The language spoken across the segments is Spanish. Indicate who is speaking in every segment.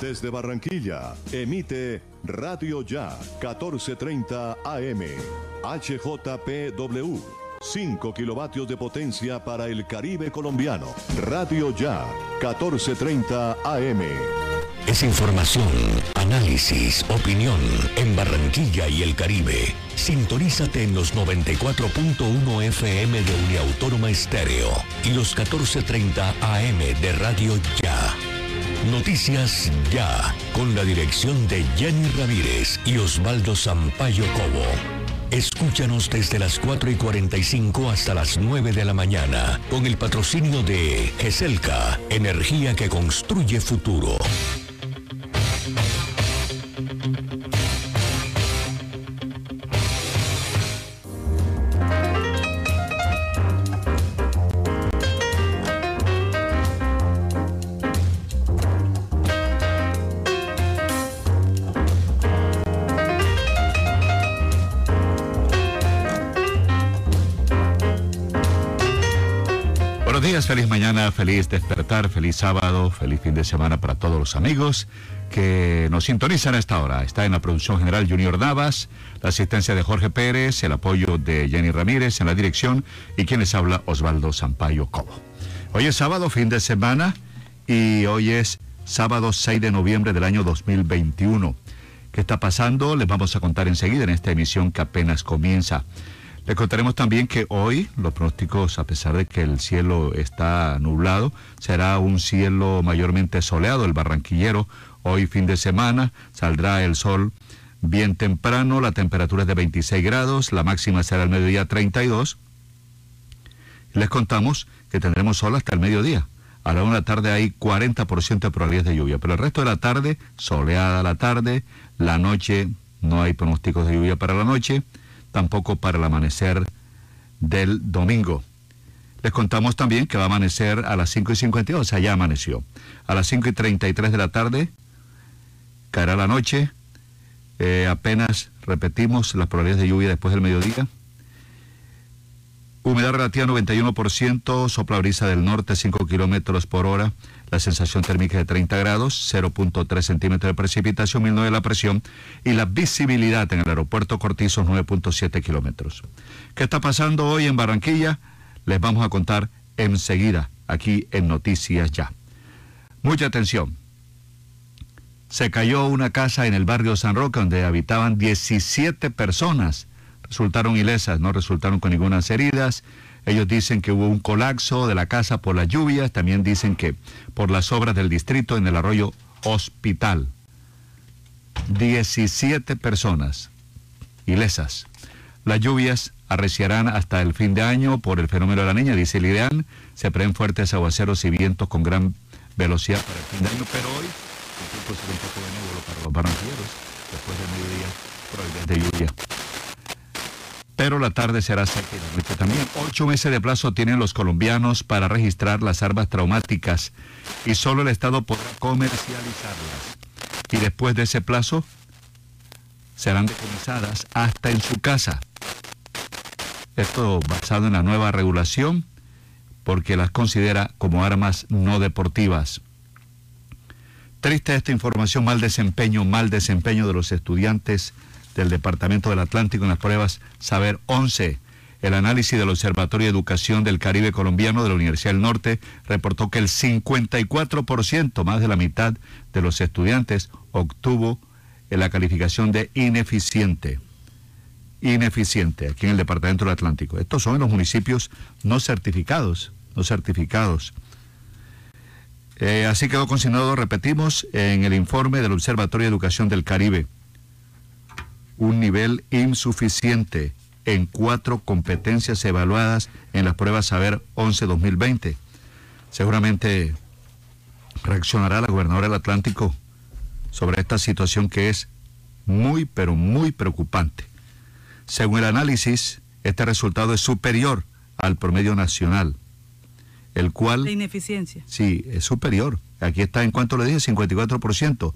Speaker 1: Desde Barranquilla, emite Radio Ya 1430 AM. HJPW. 5 kilovatios de potencia para el Caribe colombiano. Radio Ya 1430 AM.
Speaker 2: Es información, análisis, opinión en Barranquilla y el Caribe. Sintonízate en los 94.1 FM de Uniautónoma Estéreo y los 14.30 AM de Radio Ya. Noticias Ya, con la dirección de Jenny Ramírez y Osvaldo Sampaio Cobo. Escúchanos desde las 4 y 45 hasta las 9 de la mañana, con el patrocinio de GESELCA, energía que construye futuro.
Speaker 3: Feliz mañana, feliz despertar, feliz sábado, feliz fin de semana para todos los amigos que nos sintonizan a esta hora. Está en la producción general Junior Navas, la asistencia de Jorge Pérez, el apoyo de Jenny Ramírez en la dirección y quien les habla Osvaldo Sampaio Cobo. Hoy es sábado, fin de semana y hoy es sábado 6 de noviembre del año 2021. ¿Qué está pasando? Les vamos a contar enseguida en esta emisión que apenas comienza. Le contaremos también que hoy los pronósticos, a pesar de que el cielo está nublado, será un cielo mayormente soleado, el barranquillero. Hoy fin de semana saldrá el sol bien temprano, la temperatura es de 26 grados, la máxima será al mediodía 32. Les contamos que tendremos sol hasta el mediodía. A la una de la tarde hay 40% de probabilidades de lluvia, pero el resto de la tarde, soleada la tarde, la noche, no hay pronósticos de lluvia para la noche tampoco para el amanecer del domingo. Les contamos también que va a amanecer a las 5 y 52, o sea, ya amaneció. A las 5 y 33 de la tarde caerá la noche. Eh, apenas repetimos las probabilidades de lluvia después del mediodía. Humedad relativa 91%, sopla brisa del norte 5 kilómetros por hora. La sensación térmica de 30 grados, 0.3 centímetros de precipitación, 1009 la presión y la visibilidad en el aeropuerto Cortizo 9.7 kilómetros. ¿Qué está pasando hoy en Barranquilla? Les vamos a contar enseguida aquí en Noticias Ya. Mucha atención. Se cayó una casa en el barrio San Roque donde habitaban 17 personas. Resultaron ilesas, no resultaron con ninguna heridas. Ellos dicen que hubo un colapso de la casa por las lluvias, también dicen que por las obras del distrito en el arroyo Hospital. 17 personas ilesas. Las lluvias arreciarán hasta el fin de año por el fenómeno de la niña, dice Lidean. Se preen fuertes aguaceros y vientos con gran velocidad para el fin de año, pero hoy el tiempo será un poco benévolo para los barranquilleros. Después del mediodía, de lluvia pero la tarde será seca y también. Ocho meses de plazo tienen los colombianos para registrar las armas traumáticas y solo el Estado podrá comercializarlas. Y después de ese plazo serán decomisadas hasta en su casa. Esto basado en la nueva regulación porque las considera como armas no deportivas. Triste esta información, mal desempeño, mal desempeño de los estudiantes del Departamento del Atlántico en las pruebas Saber 11. El análisis del Observatorio de Educación del Caribe Colombiano de la Universidad del Norte reportó que el 54%, más de la mitad de los estudiantes, obtuvo la calificación de ineficiente. Ineficiente, aquí en el Departamento del Atlántico. Estos son los municipios no certificados, no certificados. Eh, así quedó consignado, repetimos, en el informe del Observatorio de Educación del Caribe un nivel insuficiente en cuatro competencias evaluadas en las pruebas Saber 11-2020. Seguramente reaccionará la gobernadora del Atlántico sobre esta situación que es muy, pero muy preocupante. Según el análisis, este resultado es superior al promedio nacional, el cual...
Speaker 4: La ineficiencia.
Speaker 3: Sí, es superior. Aquí está, en cuanto le dije, 54%.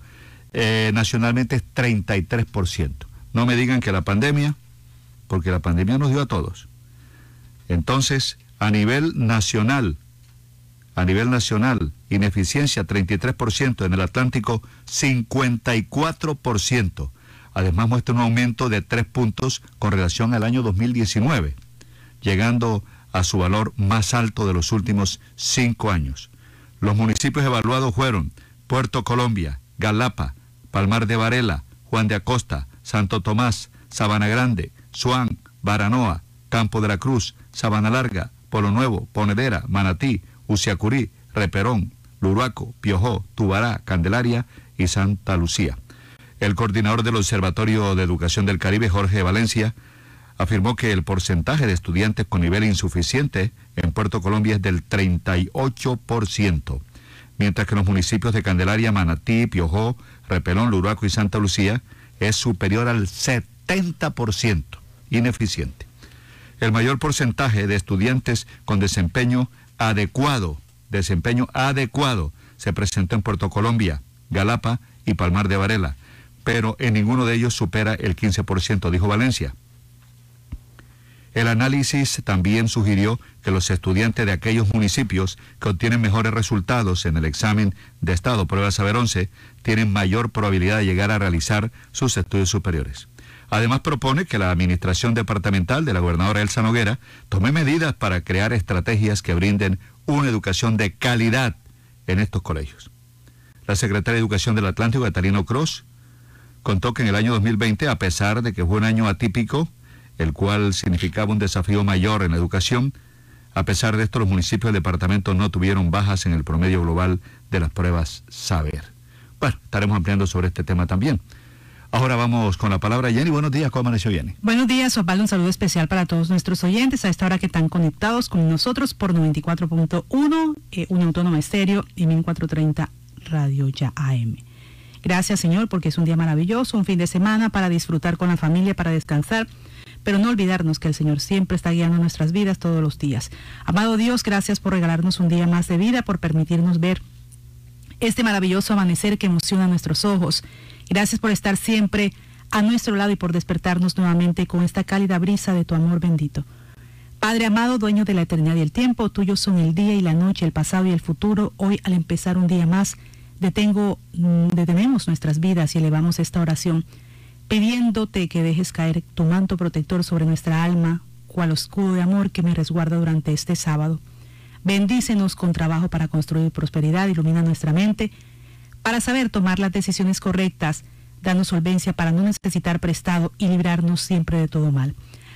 Speaker 3: Eh, nacionalmente es 33%. No me digan que la pandemia, porque la pandemia nos dio a todos. Entonces, a nivel nacional, A nivel nacional, ineficiencia 33%, en el Atlántico 54%. Además muestra un aumento de 3 puntos con relación al año 2019, llegando a su valor más alto de los últimos 5 años. Los municipios evaluados fueron Puerto Colombia, Galapa, Palmar de Varela, Juan de Acosta, Santo Tomás, Sabana Grande, Suán, Baranoa, Campo de la Cruz, Sabana Larga, Polo Nuevo, Ponedera, Manatí, Uciacurí, Reperón, Luruaco, Piojó, Tubará, Candelaria y Santa Lucía. El coordinador del Observatorio de Educación del Caribe, Jorge Valencia, afirmó que el porcentaje de estudiantes con nivel insuficiente en Puerto Colombia es del 38%, mientras que en los municipios de Candelaria, Manatí, Piojó, Repelón, Luruaco y Santa Lucía es superior al 70%, ineficiente. El mayor porcentaje de estudiantes con desempeño adecuado, desempeño adecuado, se presentó en Puerto Colombia, Galapa y Palmar de Varela pero en ninguno de ellos supera el 15%, dijo Valencia. El análisis también sugirió que los estudiantes de aquellos municipios que obtienen mejores resultados en el examen de Estado Prueba Saber 11 tienen mayor probabilidad de llegar a realizar sus estudios superiores. Además propone que la administración departamental de la gobernadora Elsa Noguera tome medidas para crear estrategias que brinden una educación de calidad en estos colegios. La secretaria de Educación del Atlántico, Catalino Cross, contó que en el año 2020, a pesar de que fue un año atípico, el cual significaba un desafío mayor en la educación, a pesar de esto los municipios del departamento no tuvieron bajas en el promedio global de las pruebas Saber. Bueno, estaremos ampliando sobre este tema también. Ahora vamos con la palabra Jenny. Buenos días, ¿cómo amaneció Jenny?
Speaker 4: Buenos días, Osvaldo. Un saludo especial para todos nuestros oyentes a esta hora que están conectados con nosotros por 94.1, eh, un autónoma estéreo y 1430 Radio Ya AM. Gracias Señor porque es un día maravilloso, un fin de semana para disfrutar con la familia, para descansar, pero no olvidarnos que el Señor siempre está guiando nuestras vidas todos los días. Amado Dios, gracias por regalarnos un día más de vida, por permitirnos ver este maravilloso amanecer que emociona nuestros ojos. Gracias por estar siempre a nuestro lado y por despertarnos nuevamente con esta cálida brisa de tu amor bendito. Padre amado, dueño de la eternidad y el tiempo, tuyos son el día y la noche, el pasado y el futuro. Hoy, al empezar un día más, detengo, mm, detenemos nuestras vidas y elevamos esta oración, pidiéndote que dejes caer tu manto protector sobre nuestra alma, cual escudo de amor que me resguarda durante este sábado. Bendícenos con trabajo para construir prosperidad, ilumina nuestra mente, para saber tomar las decisiones correctas, danos solvencia para no necesitar prestado y librarnos siempre de todo mal.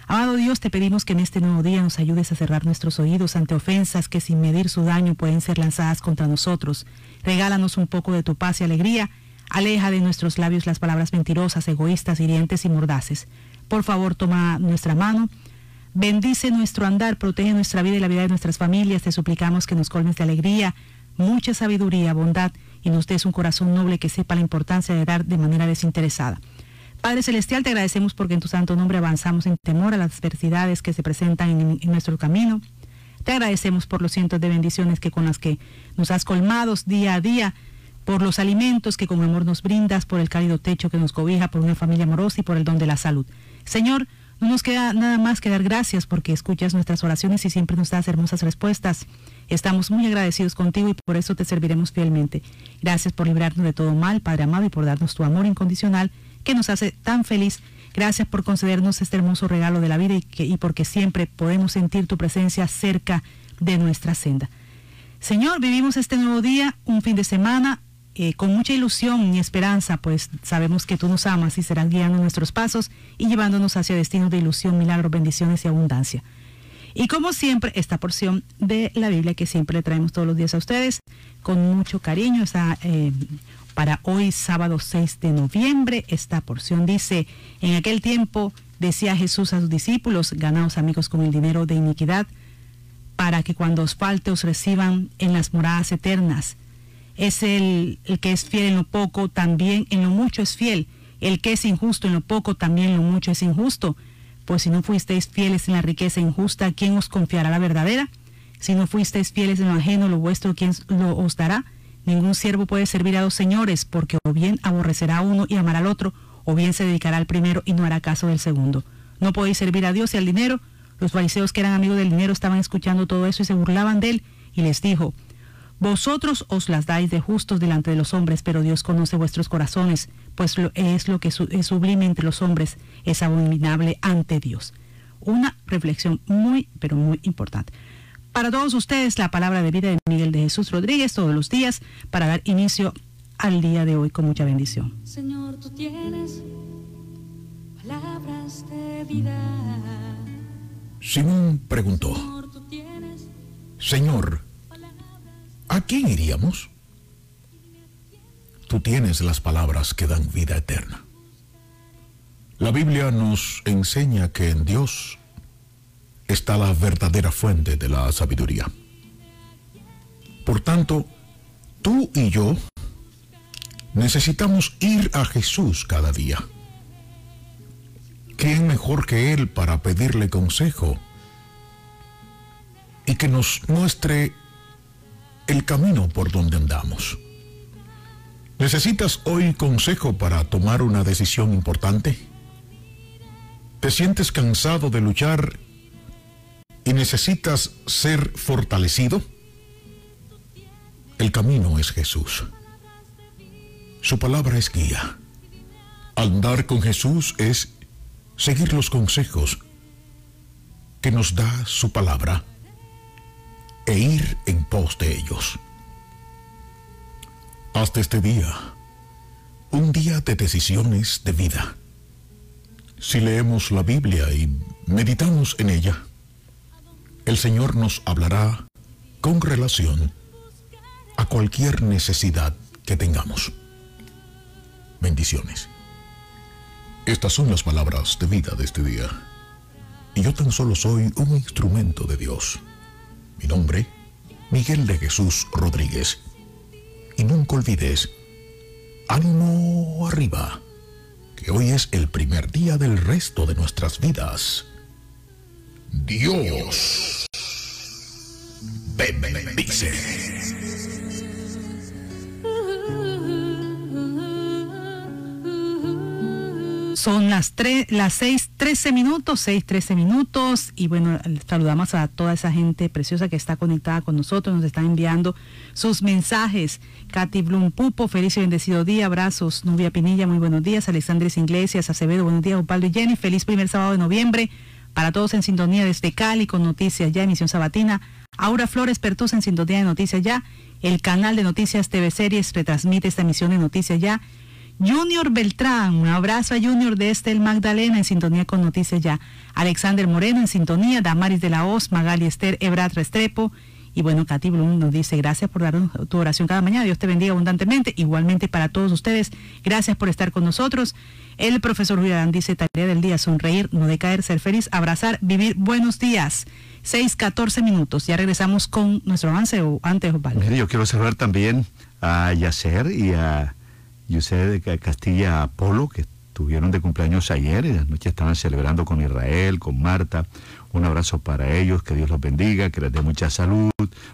Speaker 4: Amado Dios, te pedimos que en este nuevo día nos ayudes a cerrar nuestros oídos ante ofensas que sin medir su daño pueden ser lanzadas contra nosotros. Regálanos un poco de tu paz y alegría. Aleja de nuestros labios las palabras mentirosas, egoístas, hirientes y mordaces. Por favor, toma nuestra mano. Bendice nuestro andar, protege nuestra vida y la vida de nuestras familias. Te suplicamos que nos colmes de alegría, mucha sabiduría, bondad y nos des un corazón noble que sepa la importancia de dar de manera desinteresada. Padre Celestial, te agradecemos porque en tu santo nombre avanzamos en temor a las adversidades que se presentan en, nuestro camino. Te agradecemos por los cientos de bendiciones que con las que nos has colmado día a día, por los alimentos que con amor nos brindas, por el cálido techo que nos cobija, por una familia amorosa y por el don de la salud. Señor, no nos queda nada más que dar gracias porque escuchas nuestras oraciones y siempre nos das hermosas respuestas. Estamos muy agradecidos contigo y por eso te serviremos fielmente. Gracias por librarnos de todo mal, Padre amado, y por darnos tu amor incondicional que nos hace tan feliz. Gracias por concedernos este hermoso regalo de la vida y, y porque siempre podemos sentir tu presencia cerca de nuestra senda. Señor, vivimos este nuevo día, un fin de semana, eh, con mucha ilusión y esperanza, pues sabemos que tú nos amas y serás guiando nuestros pasos y llevándonos hacia destinos de ilusión, milagros, bendiciones y abundancia. Y como siempre, esta porción de la Biblia que siempre le traemos todos los días a ustedes, con mucho cariño, esa eh, para hoy, sábado 6 de noviembre. Esta porción dice, en aquel tiempo decía Jesús a sus discípulos, ganaos amigos con el dinero de iniquidad, para que cuando os falte os reciban en las moradas eternas. Es el, el que es fiel en lo poco, también en lo mucho es fiel. El que es injusto en lo poco, también en lo mucho es injusto. Pues si no fuisteis fieles en la riqueza injusta, ¿quién os confiará la verdadera? Si no fuisteis fieles en lo ajeno, lo vuestro, ¿quién lo os dará? Ningún siervo puede servir a dos señores, porque o bien aborrecerá a uno y amará al otro, o bien se dedicará al primero y no hará caso del segundo. No podéis servir a Dios y al dinero. Los fariseos que eran amigos del dinero estaban escuchando todo eso y se burlaban de él, y les dijo, Vosotros os las dais de justos delante de los hombres, pero Dios conoce vuestros corazones, pues lo, es lo que su, es sublime entre los hombres, es abominable ante Dios. Una reflexión muy, pero muy importante. Para todos ustedes, la palabra de vida de Miguel de Jesús Rodríguez todos los días para dar inicio al día de hoy con mucha bendición.
Speaker 5: Señor, tú tienes palabras de vida.
Speaker 6: Simón preguntó,
Speaker 5: Señor, tú tienes
Speaker 6: Señor, ¿a quién iríamos? Tú tienes las palabras que dan vida eterna. La Biblia nos enseña que en Dios está la verdadera fuente de la sabiduría. Por tanto, tú y yo necesitamos ir a Jesús cada día. ¿Quién mejor que Él para pedirle consejo y que nos muestre el camino por donde andamos? ¿Necesitas hoy consejo para tomar una decisión importante? ¿Te sientes cansado de luchar y necesitas ser fortalecido? El camino es Jesús. Su palabra es guía. Andar con Jesús es seguir los consejos que nos da su palabra e ir en pos de ellos. Hasta este día, un día de decisiones de vida. Si leemos la Biblia y meditamos en ella, el Señor nos hablará con relación a cualquier necesidad que tengamos. Bendiciones. Estas son las palabras de vida de este día. Y yo tan solo soy un instrumento de Dios. Mi nombre, Miguel de Jesús Rodríguez. Y nunca olvides, ánimo arriba, que hoy es el primer día del resto de nuestras vidas. Dios bendice.
Speaker 4: Son las, tres, las 6, 13 minutos, 6, 13 minutos. Y bueno, saludamos a toda esa gente preciosa que está conectada con nosotros, nos están enviando sus mensajes. Katy Blum Pupo, feliz y bendecido día, abrazos. Nubia Pinilla, muy buenos días. Alexandres Iglesias, Acevedo, buenos días. Opaldo y Jenny, feliz primer sábado de noviembre. Para todos en sintonía desde Cali con Noticias Ya, emisión sabatina. Aura Flores Pertus en sintonía de Noticias Ya. El canal de Noticias TV Series retransmite esta emisión de Noticias Ya. Junior Beltrán, un abrazo a Junior de Estel Magdalena en sintonía con Noticias Ya. Alexander Moreno en sintonía, Damaris de la Hoz, Magali Esther, Ebrat Restrepo. Y bueno, Katy Blum nos dice, gracias por dar tu oración cada mañana, Dios te bendiga abundantemente. Igualmente para todos ustedes, gracias por estar con nosotros. El profesor Julián dice, tarea del día, sonreír, no decaer, ser feliz, abrazar, vivir. Buenos días. 6, 14 minutos. Ya regresamos con nuestro avance o antes, Osvaldo.
Speaker 3: Yo quiero saludar también a Yacer y a Yusef de Castilla Apolo, que estuvieron de cumpleaños ayer, y anoche estaban celebrando con Israel, con Marta. Un abrazo para ellos, que Dios los bendiga, que les dé mucha salud,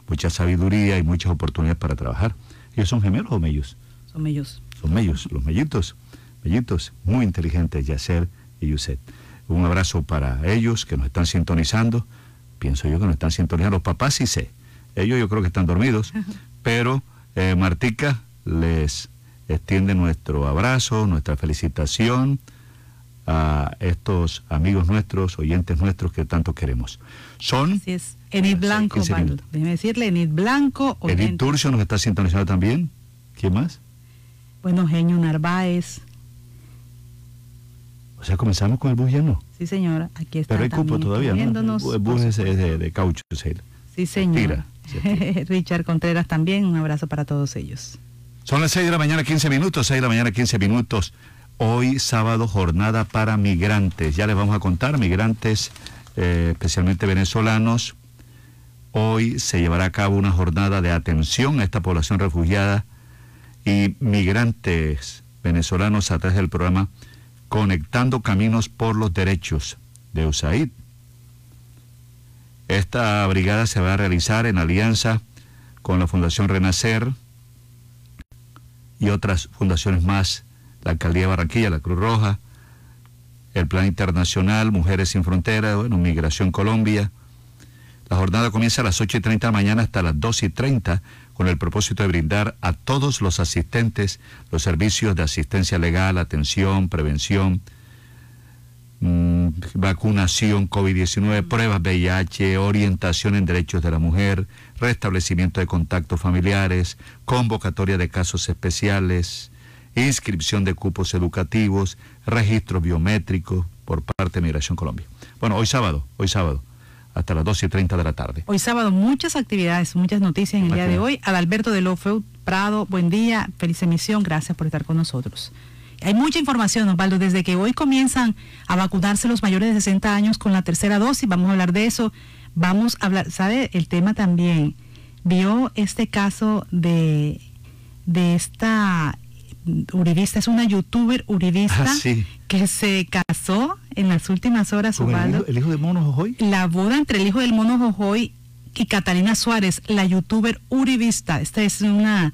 Speaker 3: mucha sabiduría y muchas oportunidades para trabajar. ¿Ellos son gemelos o mellos?
Speaker 4: Son ellos.
Speaker 3: Son mellos, los mellitos, mellitos, muy inteligentes, Yacer y Yusef. Un abrazo para ellos que nos están sintonizando. Pienso yo que nos están sintonizando. Los papás sí sé. Ellos yo creo que están dormidos, pero eh, Martica les extiende nuestro abrazo, nuestra felicitación a estos amigos nuestros, oyentes nuestros que tanto queremos. Son...
Speaker 4: Así es. Enid Blanco,
Speaker 3: 15
Speaker 4: Osvaldo.
Speaker 3: minutos.
Speaker 4: Déjeme decirle, Enid Blanco. Oyente.
Speaker 3: Turcio nos está sintonizando también. ¿Quién más?
Speaker 4: Bueno, Genio Narváez.
Speaker 3: O sea, comenzamos con el bus ya no.
Speaker 4: Sí, señora. Aquí está
Speaker 3: Pero hay cupo todavía, ¿no? El bus es, de, de caucho,
Speaker 4: Sí, señor.
Speaker 3: tira, se
Speaker 4: Richard Contreras también. Un abrazo para todos ellos.
Speaker 3: Son las 6 de la mañana, 15 minutos, 6 de la mañana, 15 minutos. Hoy sábado, jornada para migrantes. Ya les vamos a contar, migrantes, eh, especialmente venezolanos. Hoy se llevará a cabo una jornada de atención a esta población refugiada y migrantes venezolanos a través del programa Conectando Caminos por los Derechos de USAID. Esta brigada se va a realizar en alianza con la Fundación Renacer, y otras fundaciones más, la Alcaldía de Barranquilla, la Cruz Roja, el Plan Internacional, Mujeres Sin Fronteras, bueno, Migración Colombia, La jornada comienza a las 8 y 30 de la mañana hasta las 2 y 30 con el propósito de brindar a todos los asistentes los servicios de asistencia legal, atención, prevención, mm, vacunación COVID-19, pruebas VIH, orientación en derechos de la mujer, restablecimiento de contactos familiares, convocatoria de casos especiales, inscripción de cupos educativos, registros biométricos por parte de Migración Colombia. Bueno, hoy sábado, hoy sábado, hasta las 12 y 30 de la tarde.
Speaker 4: Hoy sábado muchas actividades, muchas noticias en el día de hoy. Adalberto de Lofeu Prado, buen día, feliz emisión, gracias por estar con nosotros. Hay mucha información, Osvaldo, desde que hoy comienzan a vacunarse los mayores de 60 años con la tercera dosis, vamos a hablar de eso, vamos a hablar, ¿sabe? El tema también, vio este caso de, de esta uribista, es una youtuber uribista
Speaker 3: Ah, sí.
Speaker 4: que se casó en las últimas horas,
Speaker 3: ¿Con el
Speaker 4: Osvaldo.
Speaker 3: hijo, el hijo de Mono Jojoy?
Speaker 4: La boda entre el hijo del mono Jojoy y Catalina Suárez, la youtuber uribista. Esta es una,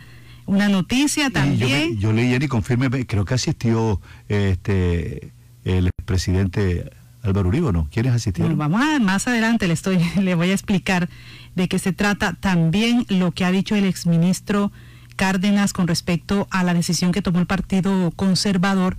Speaker 4: una noticia
Speaker 3: yo,
Speaker 4: también.
Speaker 3: yo leí ayer y confirme, creo que asistió este el expresidente Álvaro Uribe, ¿o ¿no? ¿Quiénes asistieron?
Speaker 4: Bueno, vamos a, más adelante le estoy, le voy a explicar de qué se trata también lo que ha dicho el exministro Cárdenas con respecto a la decisión que tomó el Partido Conservador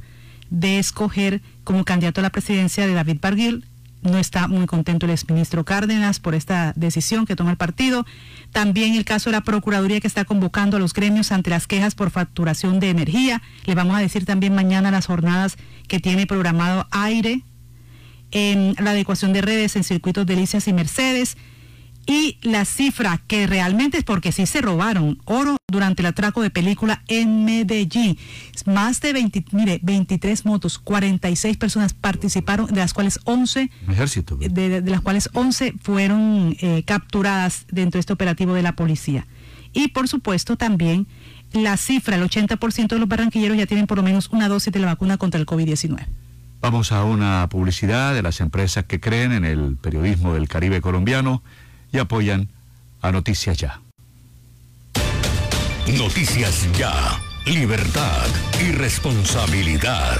Speaker 4: de escoger como candidato a la presidencia de David Barguil. No está muy contento el exministro Cárdenas por esta decisión que toma el partido. También el caso de la Procuraduría que está convocando a los gremios ante las quejas por facturación de energía. Le vamos a decir también mañana las jornadas que tiene programado aire en la adecuación de redes en circuitos Delicias y Mercedes. Y la cifra que realmente es porque sí se robaron oro durante el atraco de película en Medellín. Más de 20, mire, 23 motos, 46 personas participaron, de las cuales 11
Speaker 3: Un ejército.
Speaker 4: de las cuales 11 fueron eh, capturadas dentro de este operativo de la policía. Y por supuesto también la cifra, el 80% de los barranquilleros ya tienen por lo menos una dosis de la vacuna contra el COVID-19.
Speaker 3: Vamos a una publicidad de las empresas que creen en el periodismo del Caribe colombiano y apoyan a Noticias Ya.
Speaker 2: Noticias Ya. Libertad y responsabilidad.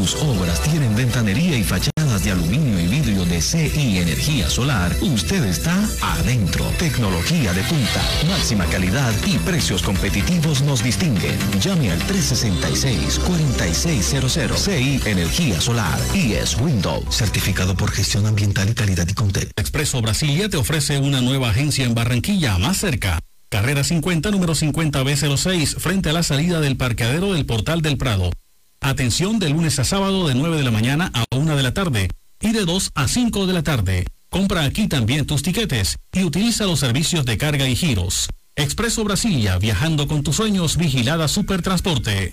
Speaker 7: Sus obras tienen ventanería y fachadas de aluminio y vidrio de CI Energía Solar, usted está adentro. Tecnología de punta, máxima calidad y precios competitivos nos distinguen. Llame al 366-4600 CI Energía Solar y es Windows, certificado por gestión ambiental y calidad y Contec.
Speaker 8: Expreso Brasilia te ofrece una nueva agencia en Barranquilla, más cerca. Carrera 50, número 50B06, frente a la salida del parqueadero del Portal del Prado. Atención de lunes a sábado de 9 de la mañana a 1 de la tarde y de 2 a 5 de la tarde. Compra aquí también tus tiquetes y utiliza los servicios de carga y giros. Expreso Brasilia, viajando con tus sueños, vigilada Supertransporte.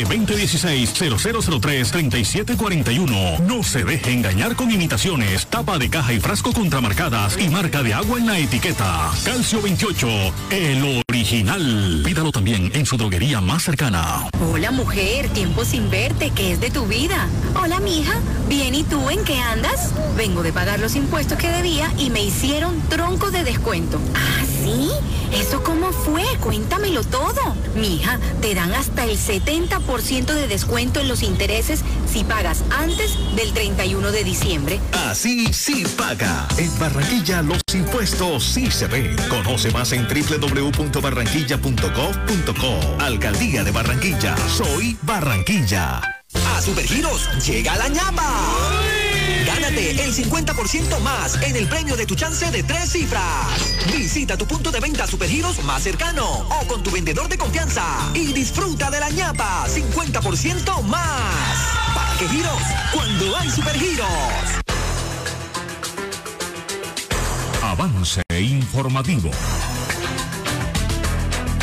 Speaker 8: 2016-0003-3741. No se deje engañar con imitaciones, tapa de caja y frasco contramarcadas y marca de agua en la etiqueta. Calcio 28, el original. Pídalo también en su droguería más cercana.
Speaker 9: Hola, mujer, tiempo sin verte, ¿qué es de tu vida? Hola, mija. Bien, ¿y tú en qué andas? Vengo de pagar los impuestos que debía y me hicieron tronco de descuento. ¿Ah, sí? ¿Eso cómo fue? Cuéntamelo todo. Mija, te dan hasta el 70% de descuento en los intereses si pagas antes del 31 de diciembre.
Speaker 10: Así sí paga. En Barranquilla los impuestos sí se ven. Conoce más en www.barranquilla.gov.co. Alcaldía de Barranquilla. Soy Barranquilla.
Speaker 11: A Supergiros llega la ñapa. Gánate el 50% más en el premio de tu chance de tres cifras. Visita tu punto de venta Supergiros más cercano o con tu vendedor de confianza y disfruta de la ñapa 50% más. ¿Para qué giros? Cuando hay Supergiros.
Speaker 2: Avance informativo.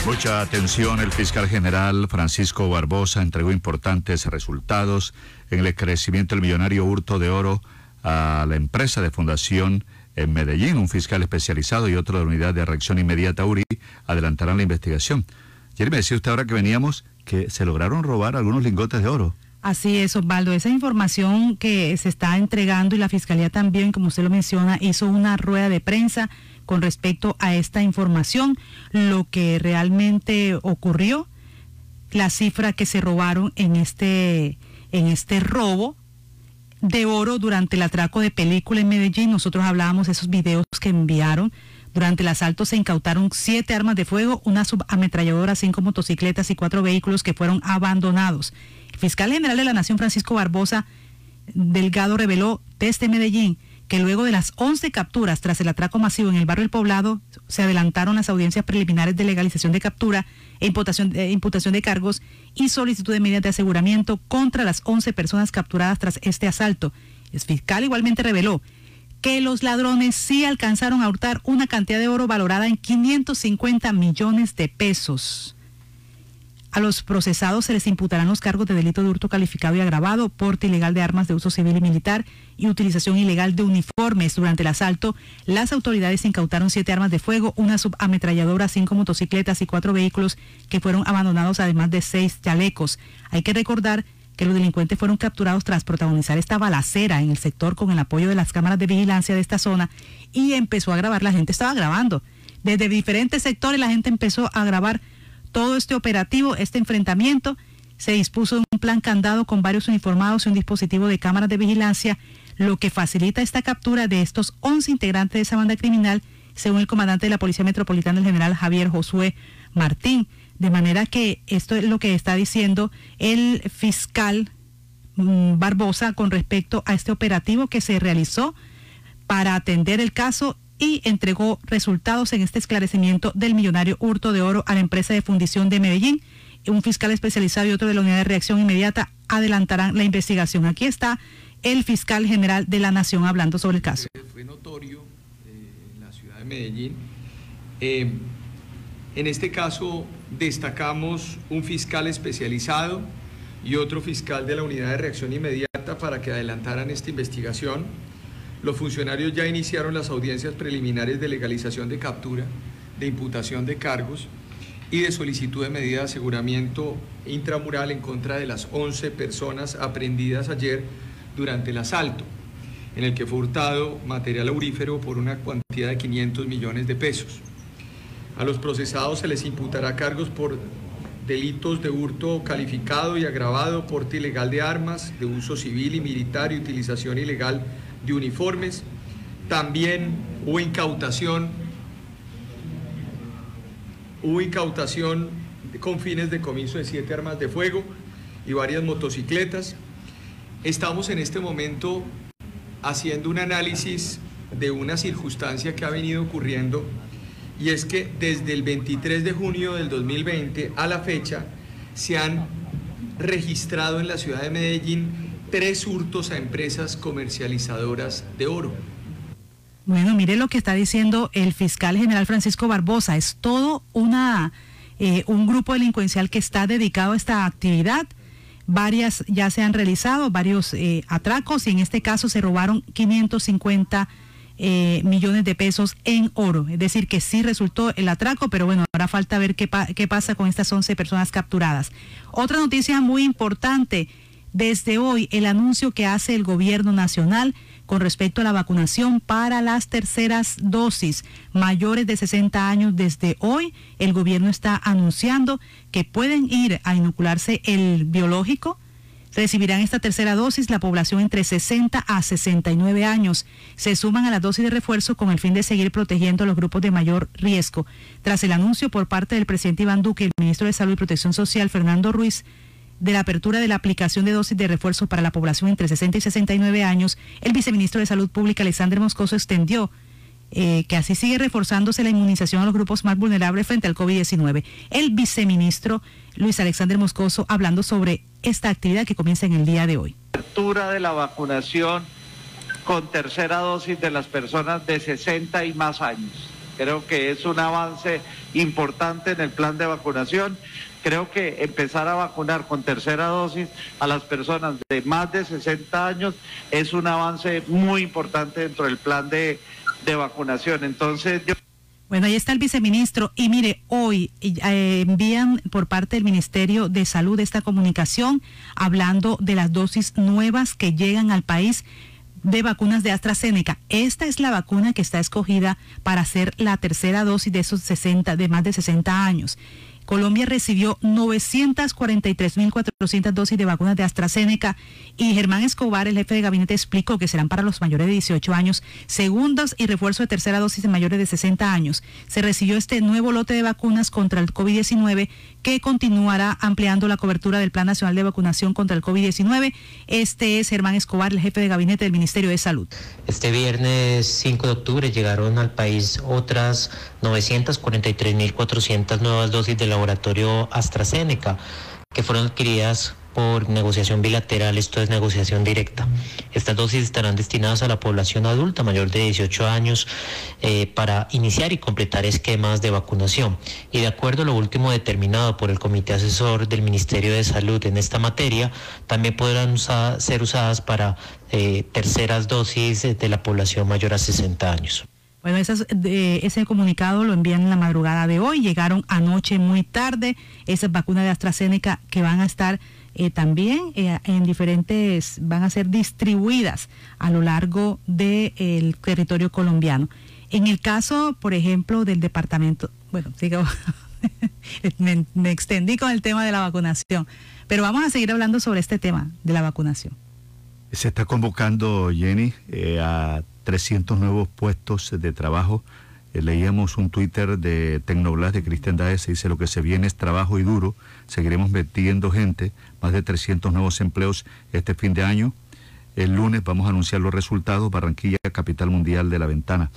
Speaker 3: Mucha atención, el fiscal general Francisco Barbosa entregó importantes resultados en el crecimiento del millonario hurto de oro a la empresa de fundación en Medellín. Un fiscal especializado y otro de la unidad de reacción inmediata URI adelantarán la investigación. Ayer me decía usted ahora que veníamos que se lograron robar algunos lingotes de oro.
Speaker 4: Así es, Osvaldo. Esa información que se está entregando y la Fiscalía también, como usted lo menciona, hizo una rueda de prensa con respecto a esta información, lo que realmente ocurrió, la cifra que se robaron en este, en este robo de oro durante el atraco de película en Medellín. Nosotros hablábamos de esos videos que enviaron. Durante el asalto se incautaron siete armas de fuego, una subametralladora, cinco motocicletas y cuatro vehículos que fueron abandonados. El fiscal general de la Nación, Francisco Barbosa Delgado, reveló desde Medellín que luego de las 11 capturas tras el atraco masivo en el barrio El Poblado, se adelantaron las audiencias preliminares de legalización de captura e imputación, eh, de cargos y solicitud de medidas de aseguramiento contra las 11 personas capturadas tras este asalto. El fiscal igualmente reveló que los ladrones sí alcanzaron a hurtar una cantidad de oro valorada en 550 millones de pesos. A los procesados se les imputarán los cargos de delito de hurto calificado y agravado, porte ilegal de armas de uso civil y militar y utilización ilegal de uniformes. Durante el asalto, las autoridades incautaron siete armas de fuego, una subametralladora, cinco motocicletas y cuatro vehículos que fueron abandonados, además de seis chalecos. Hay que recordar que los delincuentes fueron capturados tras protagonizar esta balacera en el sector con el apoyo de las cámaras de vigilancia de esta zona y empezó a grabar, la gente estaba grabando. Desde diferentes sectores la gente empezó a grabar todo este operativo, este enfrentamiento, se dispuso un plan candado con varios uniformados y un dispositivo de cámaras de vigilancia, lo que facilita esta captura de estos 11 integrantes de esa banda criminal, según el comandante de la Policía Metropolitana, el general Javier Josué Martín. De manera que esto es lo que está diciendo el fiscal mm, Barbosa con respecto a este operativo que se realizó para atender el caso y entregó resultados en este esclarecimiento del millonario hurto de oro a la empresa de fundición de Medellín. Un fiscal especializado y otro de la unidad de reacción inmediata adelantarán la investigación. Aquí está el fiscal general de la Nación hablando sobre el caso.
Speaker 12: Fue notorio eh, en la ciudad de Medellín. Eh, en este caso destacamos un fiscal especializado y otro fiscal de la unidad de reacción inmediata para que adelantaran esta investigación. Los funcionarios ya iniciaron las audiencias preliminares de legalización de captura, de imputación de cargos y de solicitud de medida de aseguramiento intramural en contra de las 11 personas aprendidas ayer durante el asalto, en el que fue hurtado material aurífero por una cuantía de 500 millones de pesos. A los procesados se les imputará cargos por delitos de hurto calificado y agravado, porte ilegal de armas, de uso civil y militar y utilización ilegal de uniformes. También hubo incautación, hubo incautación con fines de comiso de siete armas de fuego y varias motocicletas. Estamos en este momento haciendo un análisis de una circunstancia que ha venido ocurriendo y es que desde el 23 de junio del 2020 a la fecha se han registrado en la ciudad de Medellín tres hurtos a empresas comercializadoras de oro.
Speaker 4: Bueno, mire lo que está diciendo el fiscal general Francisco Barbosa. Es todo una, eh, un grupo delincuencial que está dedicado a esta actividad. Varias ya se han realizado, varios eh, atracos y en este caso se robaron 550 eh, millones de pesos en oro. Es decir, que sí resultó el atraco, pero bueno, ahora falta ver qué, qué pasa con estas 11 personas capturadas. Otra noticia muy importante, desde hoy el anuncio que hace el gobierno nacional con respecto a la vacunación para las terceras dosis mayores de 60 años. Desde hoy el gobierno está anunciando que pueden ir a inocularse el biológico Recibirán esta tercera dosis la población entre 60 a 69 años. Se suman a la dosis de refuerzo con el fin de seguir protegiendo a los grupos de mayor riesgo. Tras el anuncio por parte del presidente Iván Duque el ministro de Salud y Protección Social, Fernando Ruiz, de la apertura de la aplicación de dosis de refuerzo para la población entre 60 y 69 años, el viceministro de Salud Pública, Alexander Moscoso, extendió eh, que así sigue reforzándose la inmunización a los grupos más vulnerables frente al COVID-19. El viceministro Luis Alexander Moscoso hablando sobre esta actividad que comienza en el día de hoy.
Speaker 13: Apertura de la vacunación con tercera dosis de las personas de 60 y más años. Creo que es un avance importante en el plan de vacunación. Creo que empezar a vacunar con tercera dosis a las personas de más de 60 años es un avance muy importante dentro del plan de, de vacunación. Entonces, yo...
Speaker 4: Bueno, ahí está el viceministro. Y mire, hoy eh, envían por parte del Ministerio de Salud esta comunicación hablando de las dosis nuevas que llegan al país de vacunas de AstraZeneca. Esta es la vacuna que está escogida para hacer la tercera dosis de esos 60, de más de 60 años. Colombia recibió 943.400 dosis de vacunas de AstraZeneca y Germán Escobar, el jefe de gabinete, explicó que serán para los mayores de 18 años, segundos y refuerzo de tercera dosis de mayores de 60 años. Se recibió este nuevo lote de vacunas contra el COVID-19 que continuará ampliando la cobertura del Plan Nacional de Vacunación contra el COVID-19. Este es Germán Escobar, el jefe de gabinete del Ministerio de Salud.
Speaker 14: Este viernes 5 de octubre llegaron al país otras 943.400 nuevas dosis del laboratorio AstraZeneca que fueron adquiridas por negociación bilateral, esto es negociación directa. Estas dosis estarán destinadas a la población adulta mayor de 18 años eh, para iniciar y completar esquemas de vacunación. Y de acuerdo a lo último determinado por el Comité Asesor del Ministerio de Salud en esta materia, también podrán ser usadas para eh, terceras dosis de la población mayor a 60 años.
Speaker 4: Bueno, ese comunicado lo envían en la madrugada de hoy, llegaron anoche muy tarde esas vacunas de AstraZeneca que van a estar eh, también eh, en diferentes, van a ser distribuidas a lo largo del territorio colombiano. En el caso, por ejemplo, del departamento, bueno, sigo, me, extendí con el tema de la vacunación, pero vamos a seguir hablando sobre este tema de la vacunación.
Speaker 3: Se está convocando, Jenny, eh, a 300 nuevos puestos de trabajo. Eh, leíamos un Twitter de Tecnoblas de Cristian Daes, dice lo que se viene es trabajo y duro, seguiremos metiendo gente, más de 300 nuevos empleos este fin de año. El lunes vamos a anunciar los resultados, Barranquilla, capital mundial de la ventana.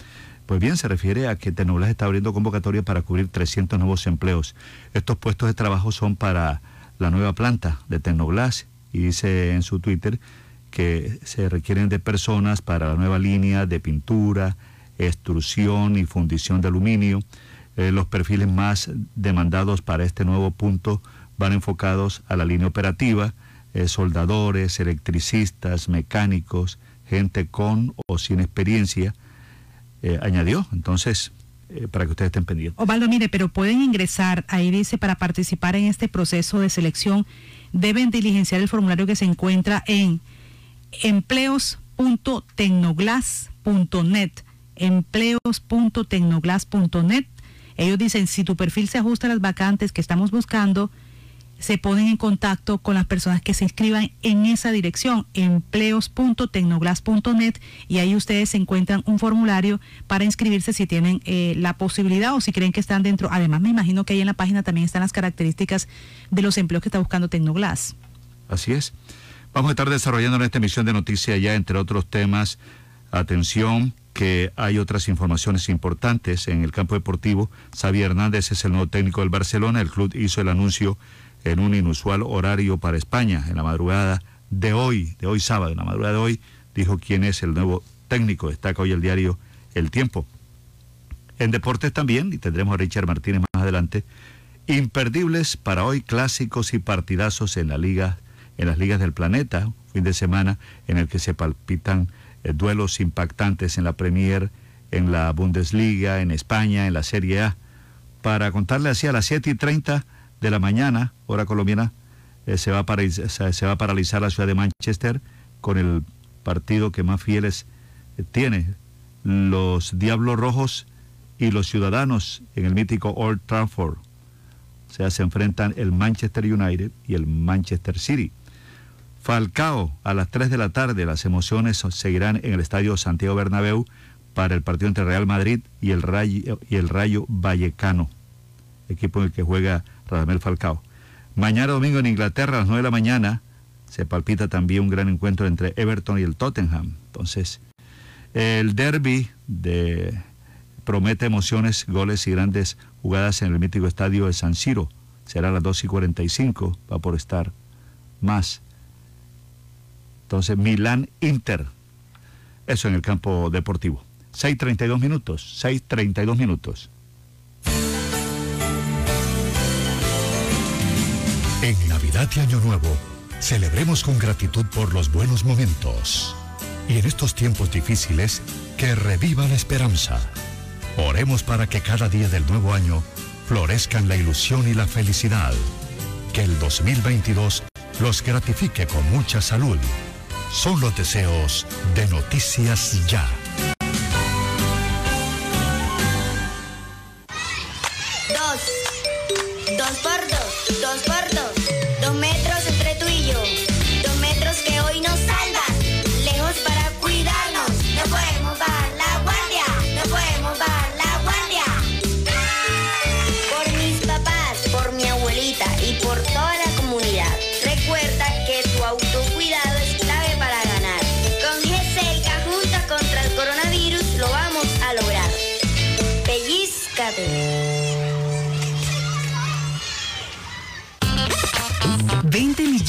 Speaker 3: Pues bien, se refiere a que Tecnoblas está abriendo convocatoria para cubrir 300 nuevos empleos. Estos puestos de trabajo son para la nueva planta de Tecnoblas y dice en su Twitter que se requieren de personas para la nueva línea de pintura, extrusión y fundición de aluminio. Eh, los perfiles más demandados para este nuevo punto van enfocados a la línea operativa, eh, soldadores, electricistas, mecánicos, gente con o sin experiencia, eh, añadió. Entonces, para que ustedes estén pendientes.
Speaker 4: Ovaldo, mire, pero pueden ingresar, ahí dice, para participar en este proceso de selección, deben diligenciar el formulario que se encuentra en empleos.tecnoglass.net, empleos.tecnoglass.net. Ellos dicen, si tu perfil se ajusta a las vacantes que estamos buscando, se ponen en contacto con las personas que se inscriban en esa dirección, empleos.tecnoglass.net, y ahí ustedes encuentran un formulario para inscribirse si tienen eh, la posibilidad o si creen que están dentro. Además, me imagino que ahí en la página también están las características de los empleos que está buscando Tecnoglass.
Speaker 3: Así es. Vamos a estar desarrollando en esta emisión de noticias ya, entre otros temas, atención, que hay otras informaciones importantes en el campo deportivo. Xavi Hernández es el nuevo técnico del Barcelona. El club hizo el anuncio en un inusual horario para España, en la madrugada de hoy, de hoy sábado, en la madrugada de hoy, dijo quién es el nuevo técnico. Destaca hoy el diario El Tiempo. En deportes también, y tendremos a Richard Martínez más adelante, imperdibles para hoy clásicos y partidazos en la Liga en las ligas del planeta, fin de semana en el que se palpitan eh, duelos impactantes en la Premier, en la Bundesliga, en España, en la Serie A. Para contarle así a las 7 y 30 de la mañana, hora colombiana, eh, se, va a paralizar, se va a paralizar la ciudad de Manchester con el partido que más fieles eh, tiene, los Diablos Rojos y los Ciudadanos en el mítico Old Trafford. O sea, se enfrentan el Manchester United y el Manchester City. Falcao, a las 3 de la tarde, las emociones seguirán en el Estadio Santiago Bernabéu para el partido entre Real Madrid y el Rayo, Vallecano, equipo en el que juega Radamel Falcao. Mañana domingo en Inglaterra a las 9 de la mañana se palpita también un gran encuentro entre Everton y el Tottenham. Entonces, el derby de promete emociones, goles y grandes jugadas en el mítico estadio de San Siro. Será a las 2 y 45, va por estar más. Entonces, Milán Inter. Eso en el campo deportivo. 6.32 minutos, 6.32 minutos.
Speaker 15: En Navidad y Año Nuevo, celebremos con gratitud por los buenos momentos. Y en estos tiempos difíciles, que reviva la esperanza. Oremos para que cada día del nuevo año florezcan la ilusión y la felicidad. Que el 2022 los gratifique con mucha salud. Son los deseos de Noticias Ya.
Speaker 16: Dos. Dos por dos. Dos por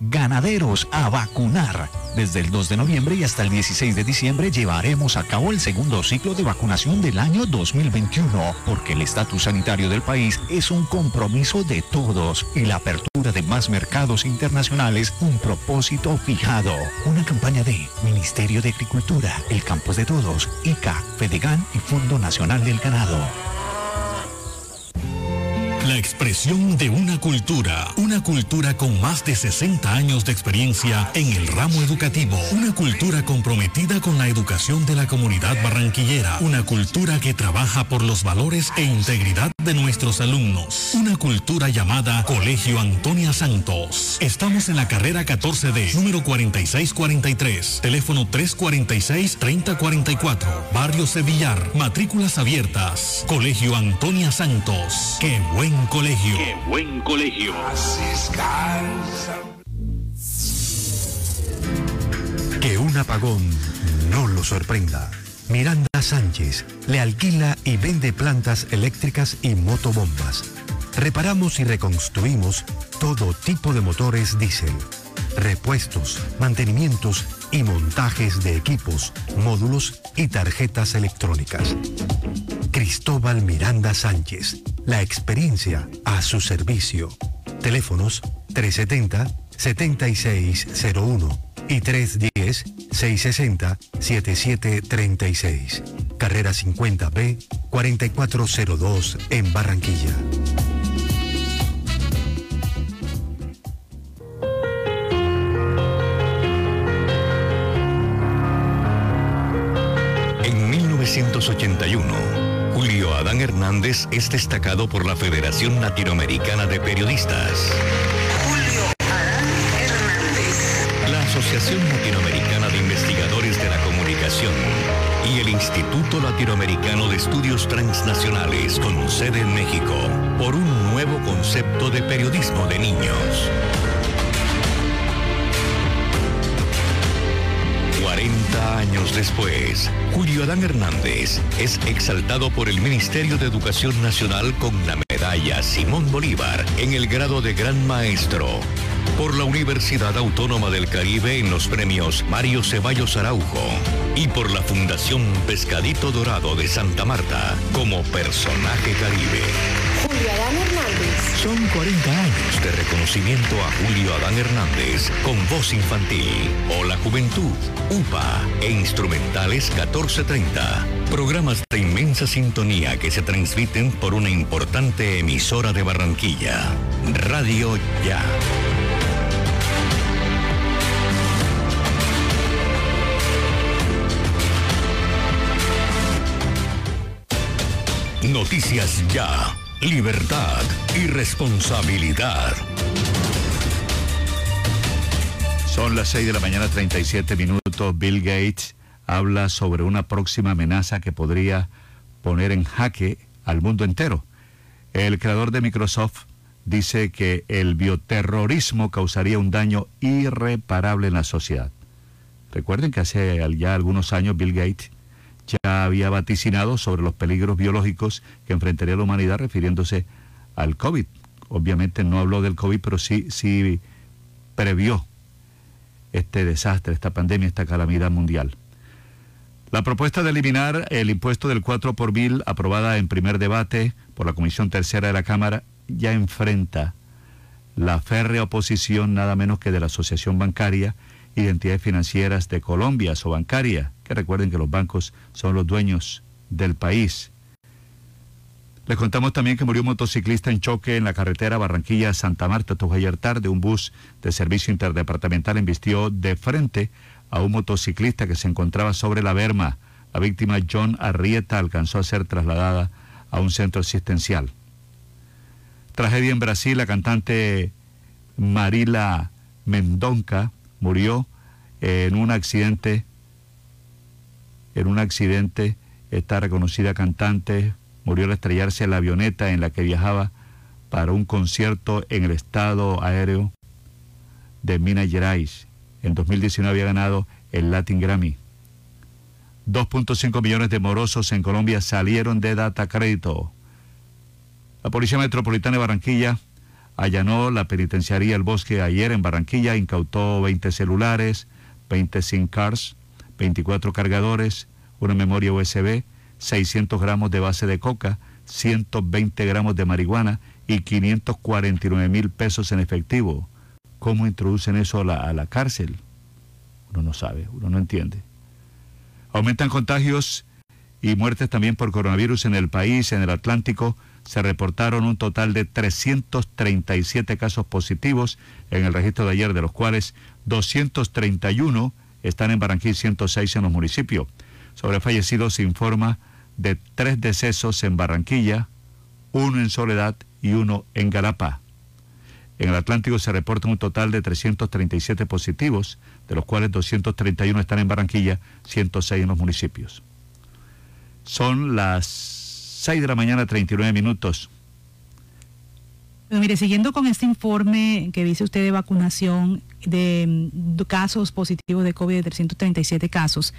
Speaker 17: Ganaderos a vacunar. Desde el 2 de noviembre y hasta el 16 de diciembre llevaremos a cabo el segundo ciclo de vacunación del año 2021, porque el estatus sanitario del país es un compromiso de todos y la apertura de más mercados internacionales un propósito fijado. Una campaña de Ministerio de Agricultura, el Campos de Todos, ICA, FEDEGAN y Fondo Nacional del Ganado.
Speaker 8: La expresión de una cultura, una cultura con más de 60 años de experiencia en el ramo educativo, una cultura comprometida con la educación de la comunidad barranquillera, una cultura que trabaja por los valores e integridad de nuestros alumnos, una cultura llamada Colegio Antonia Santos. Estamos en la carrera 14D, número 4643, teléfono 346-3044, Barrio Sevillar, matrículas abiertas, Colegio Antonia Santos. ¡Qué buen colegio!
Speaker 2: ¡Qué buen colegio!
Speaker 15: Que un apagón no lo sorprenda. Miranda Sánchez le alquila y vende plantas eléctricas y motobombas. Reparamos y reconstruimos todo tipo de motores diésel, repuestos, mantenimientos y montajes de equipos, módulos y tarjetas electrónicas. Cristóbal Miranda Sánchez, la experiencia a su servicio. Teléfonos 370-7601 y 310-660-7736. Carrera 50B 4402 en Barranquilla.
Speaker 2: 1981, Julio Adán Hernández es destacado por la Federación Latinoamericana de Periodistas.
Speaker 18: Julio Adán Hernández.
Speaker 2: La Asociación Latinoamericana de Investigadores de la Comunicación y el Instituto Latinoamericano de Estudios Transnacionales con sede en México por un nuevo concepto de periodismo de niños. Años después, Julio Adán Hernández es exaltado por el Ministerio de Educación Nacional con la medalla Simón Bolívar en el grado de Gran Maestro. Por la Universidad Autónoma del Caribe en los premios Mario Ceballos Araujo. Y por la Fundación Pescadito Dorado de Santa Marta como personaje caribe.
Speaker 19: Julio Adán Hernández.
Speaker 2: Son 40 años de reconocimiento a Julio Adán Hernández con voz infantil. O la juventud, UPA e instrumentales 1430. Programas de inmensa sintonía que se transmiten por una importante emisora de Barranquilla. Radio Ya. Noticias Ya. Libertad y responsabilidad.
Speaker 3: Son las 6 de la mañana, 37 minutos. Bill Gates habla sobre una próxima amenaza que podría poner en jaque al mundo entero. El creador de Microsoft dice que el bioterrorismo causaría un daño irreparable en la sociedad. Recuerden que hace ya algunos años Bill Gates ya había vaticinado sobre los peligros biológicos que enfrentaría la humanidad refiriéndose al COVID. Obviamente no habló del COVID, pero sí, sí previó este desastre, esta pandemia, esta calamidad mundial. La propuesta de eliminar el impuesto del 4 por mil, aprobada en primer debate por la Comisión Tercera de la Cámara, ya enfrenta la férrea oposición nada menos que de la Asociación Bancaria y de Entidades Financieras de Colombia, Bancaria, recuerden que los bancos son los dueños del país. Les contamos también que murió un motociclista en choque en la carretera Barranquilla-Santa Marta. Esto ayer tarde. Un bus de servicio interdepartamental embistió de frente a un motociclista que se encontraba sobre la berma. La víctima, John Arrieta, alcanzó a ser trasladada a un centro asistencial. Tragedia en Brasil, la cantante Marila Mendonca murió en un accidente, en un accidente, esta reconocida cantante murió al estrellarse la avioneta en la que viajaba para un concierto en el estado aéreo de Minas Gerais. En 2019 había ganado el Latin Grammy. 2.5 millones de morosos en Colombia salieron de data crédito. La Policía Metropolitana de Barranquilla allanó la penitenciaría El Bosque ayer en Barranquilla, incautó 20 celulares, 20 SIM cards, 24 cargadores, una memoria USB, 600 gramos de base de coca, 120 gramos de marihuana y 549 mil pesos en efectivo. ¿Cómo introducen eso a la, a la cárcel? Uno no sabe, uno no entiende. Aumentan contagios y muertes también por coronavirus en el país, en el Atlántico. Se reportaron un total de 337 casos positivos en el registro de ayer, de los cuales 231 están en Barranquilla y 106 en los municipios. Sobre fallecidos se informa de tres decesos en Barranquilla, uno en Soledad y uno en Galapa. En el Atlántico se reporta un total de 337 positivos, de los cuales 231 están en Barranquilla, 106 en los municipios. Son las 6 de la mañana, 39 minutos.
Speaker 4: Mire, siguiendo con este informe que dice usted de vacunación de, de casos positivos de COVID, de 337 casos,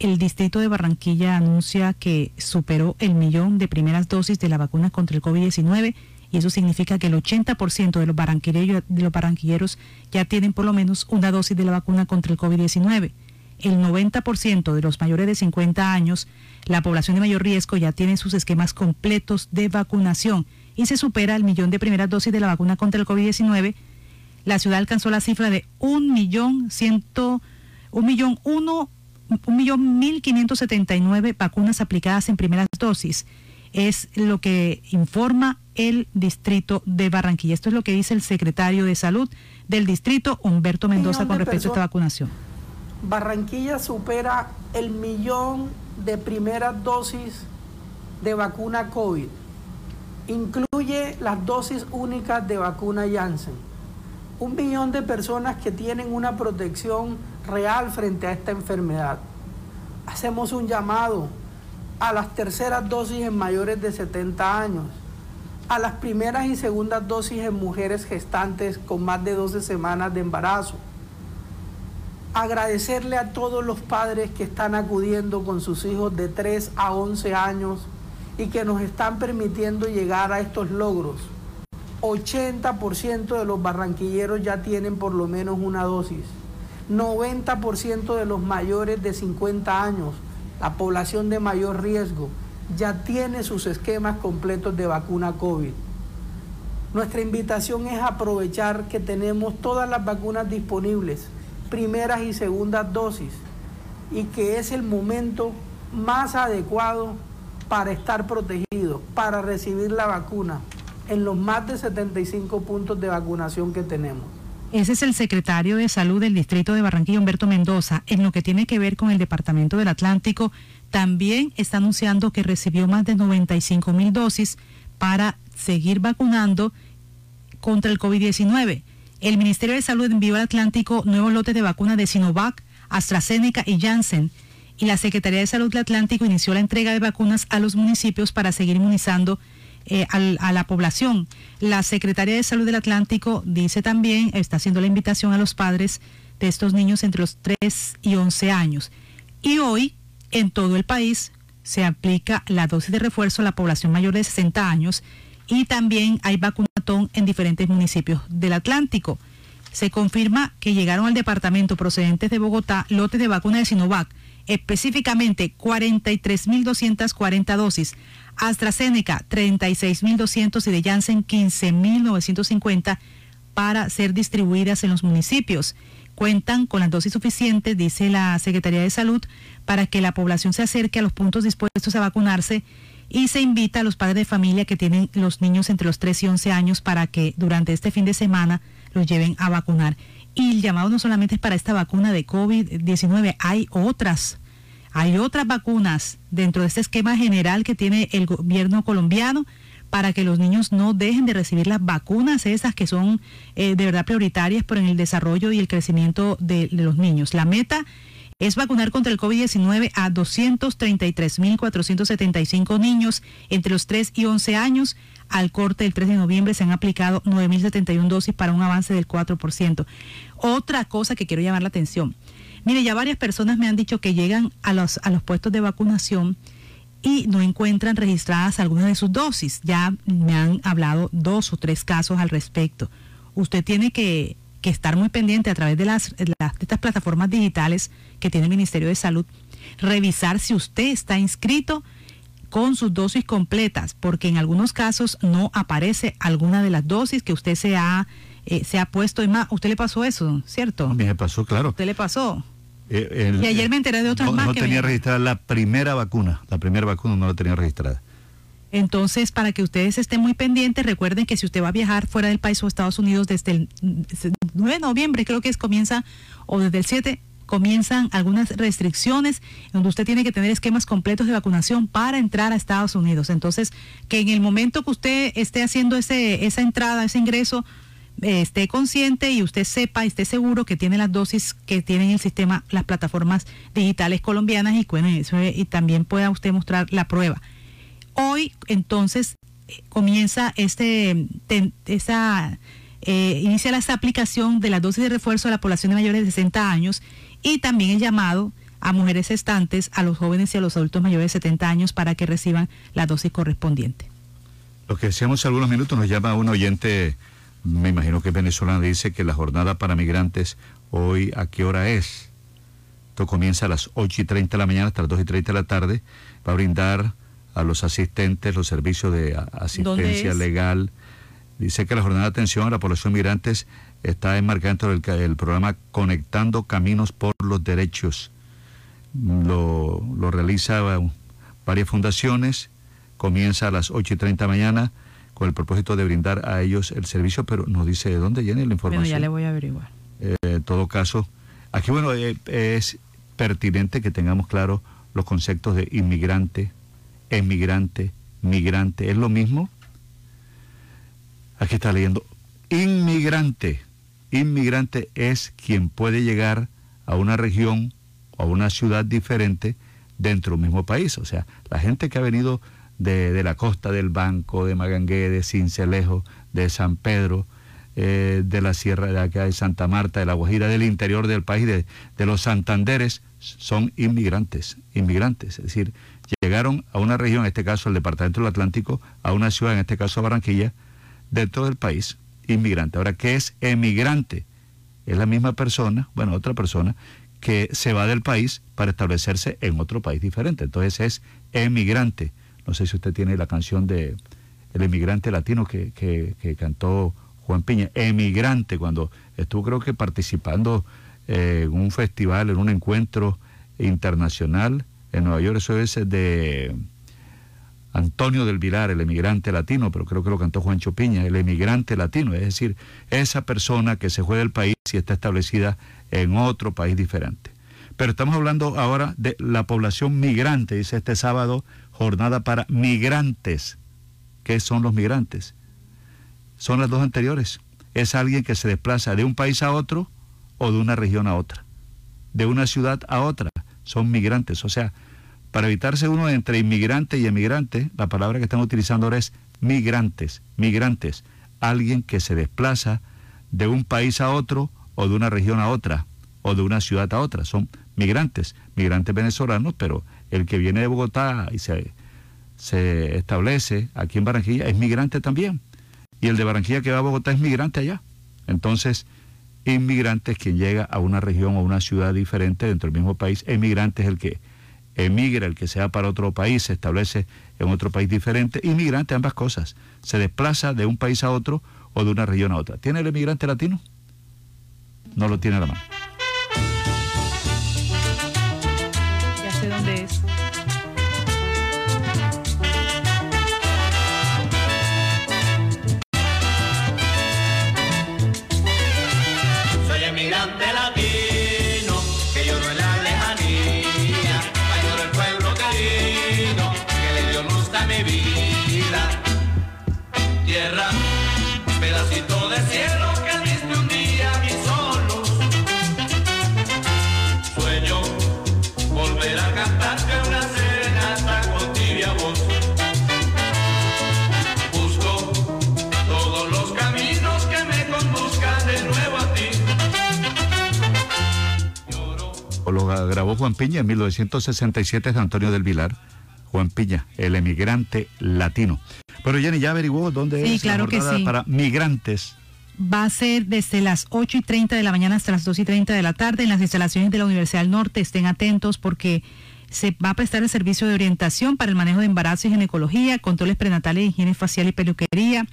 Speaker 4: el distrito de Barranquilla anuncia que superó el millón de primeras dosis de la vacuna contra el COVID-19 y eso significa que el 80% de los, barranquilleros, de los barranquilleros ya tienen por lo menos una dosis de la vacuna contra el COVID-19. El 90% de los mayores de 50 años, la población de mayor riesgo ya tiene sus esquemas completos de vacunación y se supera el millón de primeras dosis de la vacuna contra el COVID-19. La ciudad alcanzó la cifra de un millón ciento, un millón uno, un millón mil quinientos setenta y nueve vacunas aplicadas en primeras dosis. Es lo que informa el distrito de Barranquilla. Esto es lo que dice el secretario de Salud del distrito, Humberto Mendoza, con respecto a esta vacunación.
Speaker 20: Barranquilla supera el millón de primeras dosis de vacuna COVID. Incluye las dosis únicas de vacuna Janssen. Un millón de personas que tienen una protección real frente a esta enfermedad. Hacemos un llamado a las terceras dosis en mayores de 70 años a las primeras y segundas dosis en mujeres gestantes con más de 12 semanas de embarazo. Agradecerle a todos los padres que están acudiendo con sus hijos de 3 a 11 años y que nos están permitiendo llegar a estos logros. 80% de los barranquilleros ya tienen por lo menos una dosis. 90% de los mayores de 50 años, la población de mayor riesgo, ya tiene sus esquemas completos de vacuna COVID. Nuestra invitación es aprovechar que tenemos todas las vacunas disponibles, primeras y segundas dosis, y que es el momento más adecuado para estar protegido, para recibir la vacuna en los más de 75 puntos de vacunación que tenemos.
Speaker 4: Ese es el secretario de Salud del Distrito de Barranquilla, Humberto Mendoza. En lo que tiene que ver con el Departamento del Atlántico, también está anunciando que recibió más de 95 mil dosis para seguir vacunando contra el COVID-19. El Ministerio de Salud envió al Atlántico nuevos lotes de vacunas de Sinovac, AstraZeneca y Janssen. Y la Secretaría de Salud del Atlántico inició la entrega de vacunas a los municipios para seguir inmunizando eh, a la población. La Secretaría de Salud del Atlántico dice también, está haciendo la invitación a los padres de estos niños entre los 3 y 11 años. Y hoy, en todo el país, se aplica la dosis de refuerzo a la población mayor de 60 años y también hay vacunatón en diferentes municipios del Atlántico. Se confirma que llegaron al departamento procedentes de Bogotá lotes de vacuna de Sinovac, específicamente 43.240 dosis AstraZeneca 36.200 y de Janssen 15.950 para ser distribuidas en los municipios. Cuentan con las dosis suficientes, dice la Secretaría de Salud, para que la población se acerque a los puntos dispuestos a vacunarse y se invita a los padres de familia que tienen los niños entre los 3 y 11 años para que durante este fin de semana los lleven a vacunar. Y el llamado no solamente es para esta vacuna de COVID-19, hay otras hay otras vacunas dentro de este esquema general que tiene el gobierno colombiano para que los niños no dejen de recibir las vacunas esas que son eh, de verdad prioritarias por el desarrollo y el crecimiento de, de los niños. La meta es vacunar contra el COVID-19 a 233.475 niños entre los 3 y 11 años. Al corte del 3 de noviembre se han aplicado 9.071 dosis para un avance del 4%. Otra cosa que quiero llamar la atención. Mire, ya varias personas me han dicho que llegan a los, a los puestos de vacunación y no encuentran registradas algunas de sus dosis. Ya me han hablado dos o tres casos al respecto. Usted tiene que, estar muy pendiente a través de, las, de estas plataformas digitales que tiene el Ministerio de Salud, revisar si usted está inscrito con sus dosis completas, porque en algunos casos no aparece alguna de las dosis que usted se ha, eh, se ha puesto. en más, ¿usted le pasó eso, cierto?
Speaker 3: A mí me pasó, claro.
Speaker 4: ¿Usted le pasó?
Speaker 3: Eh,
Speaker 4: y ayer me enteré de otras
Speaker 3: no,
Speaker 4: más.
Speaker 3: No
Speaker 4: que
Speaker 3: tenía
Speaker 4: me-
Speaker 3: registrada la primera vacuna. La primera vacuna no la tenía registrada.
Speaker 4: Entonces, para que ustedes estén muy pendientes, recuerden que si usted va a viajar fuera del país o Estados Unidos desde el desde el 9 de noviembre, creo que es comienza, o desde el 7, comienzan algunas restricciones donde usted tiene que tener esquemas completos de vacunación para entrar a Estados Unidos. Entonces, que en el momento que usted esté haciendo ese, esa entrada, ese ingreso, eh, esté consciente y usted sepa esté seguro que tiene las dosis que tienen el sistema, las plataformas digitales colombianas y, bueno, y también pueda usted mostrar la prueba. Hoy, entonces, comienza este, esa, eh, inicia la aplicación de la dosis de refuerzo a la población de mayores de 60 años y también el llamado a mujeres estantes, a los jóvenes y a los adultos mayores de 70 años para que reciban la dosis correspondiente.
Speaker 3: Lo que decíamos hace algunos minutos nos llama un oyente, me imagino que es venezolano, dice que la jornada para migrantes hoy a qué hora es. Esto comienza a las 8 y 30 de la mañana hasta las 2 y 30 de la tarde. Va a brindar a los asistentes los servicios de asistencia legal. Dice que la jornada de atención a la población migrantes está enmarcada dentro del programa Conectando Caminos por los Derechos. Lo, lo realiza varias fundaciones, comienza a las 8 y 30 de la mañana con el propósito de brindar a ellos el servicio, pero nos dice de dónde viene la información.
Speaker 4: Bueno, ya le voy a averiguar.
Speaker 3: Eh, en todo caso, aquí bueno, eh, es pertinente que tengamos claro los conceptos de inmigrante, emigrante, migrante. ¿Es lo mismo? Aquí está leyendo. Inmigrante. Inmigrante es quien puede llegar a una región o a una ciudad diferente dentro del mismo país. O sea, la gente que ha venido de, de la costa del Banco, de Magangué, de Cincelejo, de San Pedro, eh, de la Sierra de acá de Santa Marta, de la Guajira, del interior del país, de, de los Santanderes, son inmigrantes, inmigrantes, es decir, llegaron a una región, en este caso el Departamento del Atlántico, a una ciudad, en este caso Barranquilla, dentro del país, inmigrante. Ahora, ¿qué es emigrante? Es la misma persona, bueno, otra persona, que se va del país para establecerse en otro país diferente. Entonces es emigrante. No sé si usted tiene la canción de El emigrante latino que, que, cantó Juan Piña. Emigrante, cuando estuvo creo que participando eh, en un festival, en un encuentro internacional en Nueva York, eso es de Antonio del Vilar, el emigrante latino, pero creo que lo cantó Juan Piña, el emigrante latino, es decir, esa persona que se fue del país y está establecida en otro país diferente. Pero estamos hablando ahora de la población migrante, dice este sábado, jornada para migrantes. ¿Qué son los migrantes? Son las dos anteriores. Es alguien que se desplaza de un país a otro o de una región a otra, de una ciudad a otra. Son migrantes, o sea, para evitarse uno entre inmigrante y emigrante, la palabra que están utilizando ahora es migrantes, migrantes, alguien que se desplaza de un país a otro o de una región a otra o de una ciudad a otra, son migrantes, migrantes venezolanos, pero el que viene de Bogotá y se, se establece aquí en Barranquilla es migrante también. Y el de Barranquilla que va a Bogotá es migrante allá. Entonces, inmigrante es quien llega a una región o una ciudad diferente dentro del mismo país. Emigrante es el que emigra, el que se va para otro país, se establece en otro país diferente. Inmigrante, ambas cosas. Se desplaza de un país a otro o de una región a otra. ¿Tiene el emigrante latino? No lo tiene a la mano. Juan Piña en 1967 de Antonio del Vilar. Juan Piña, el emigrante latino. Pero Jenny, ¿ya averiguó dónde
Speaker 4: Sí,
Speaker 3: es
Speaker 4: claro
Speaker 3: la
Speaker 4: que
Speaker 3: jornada
Speaker 4: sí.
Speaker 3: para migrantes?
Speaker 4: Va a ser desde las 8 y 30 de la mañana hasta las 2 y 30 de la tarde en las instalaciones de la Universidad del Norte. Estén atentos porque se va a prestar el servicio de orientación para el manejo de embarazo y ginecología, controles prenatales, higiene facial y peluquería.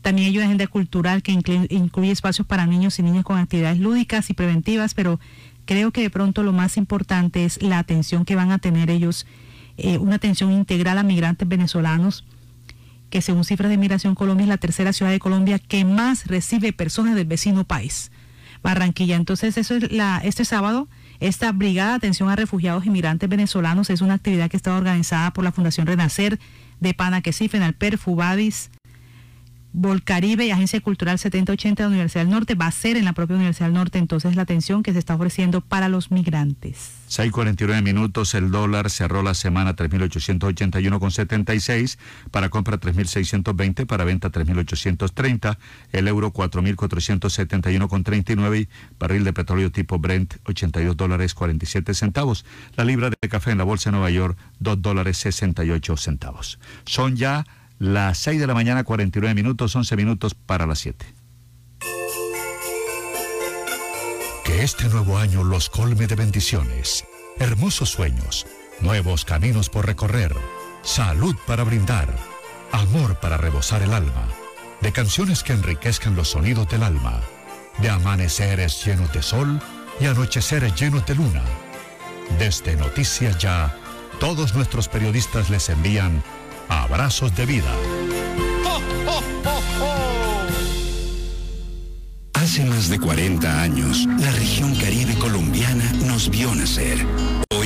Speaker 4: También hay una agenda cultural que incluye, incluye espacios para niños y niñas con actividades lúdicas y preventivas, pero creo que de pronto lo más importante es la atención que van a tener ellos, eh, una atención integral a migrantes venezolanos que según cifras de Migración Colombia es la tercera ciudad de Colombia que más recibe personas del vecino país, Barranquilla. Entonces, eso es la, este sábado, esta Brigada de Atención a Refugiados y Migrantes Venezolanos es una actividad que está organizada por la Fundación Renacer de Panaquesí, Fenalper, Fubadis, Volcaribe y Agencia Cultural 7080 de la Universidad del Norte. Va a ser en la propia Universidad del Norte entonces la atención que se está ofreciendo para los migrantes.
Speaker 3: 6.49 minutos, el dólar cerró la semana 3.881,76, para compra 3.620, para venta 3.830, el euro 4.471,39 y barril de petróleo tipo Brent 82 dólares 47 centavos. La libra de café en la bolsa de Nueva York 2 dólares 68 centavos. Son ya las 6 de la mañana 49 minutos, 11 minutos para las 7.
Speaker 2: Que este nuevo año los colme de bendiciones, hermosos sueños, nuevos caminos por recorrer, salud para brindar, amor para rebosar el alma, de canciones que enriquezcan los sonidos del alma, de amaneceres llenos de sol y anocheceres llenos de luna. Desde Noticias Ya, todos nuestros periodistas les envían abrazos de vida.
Speaker 21: Hace más de 40 años, la región caribe colombiana nos vio nacer.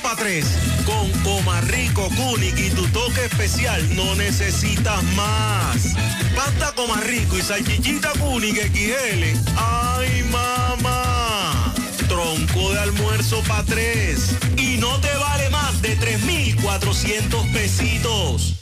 Speaker 22: para tres. Con Comarrico, Kunik y tu toque especial no necesitas más. Pasta Comarrico y salchichita Kunik XL. ¡Ay, mamá! Tronco de almuerzo para tres. Y no te vale más de 3,400 pesitos.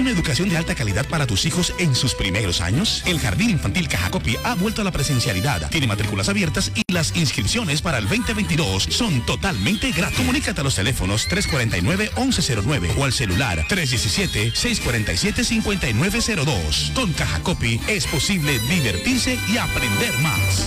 Speaker 23: ¿Quieres una educación de alta calidad para tus hijos en sus primeros años? El Jardín Infantil Cajacopi ha vuelto a la presencialidad. Tiene matrículas abiertas y las inscripciones para el 2022 son totalmente gratis. Comunícate a los teléfonos 349-1109 o al celular 317-647-5902. Con Cajacopi es posible divertirse y aprender más.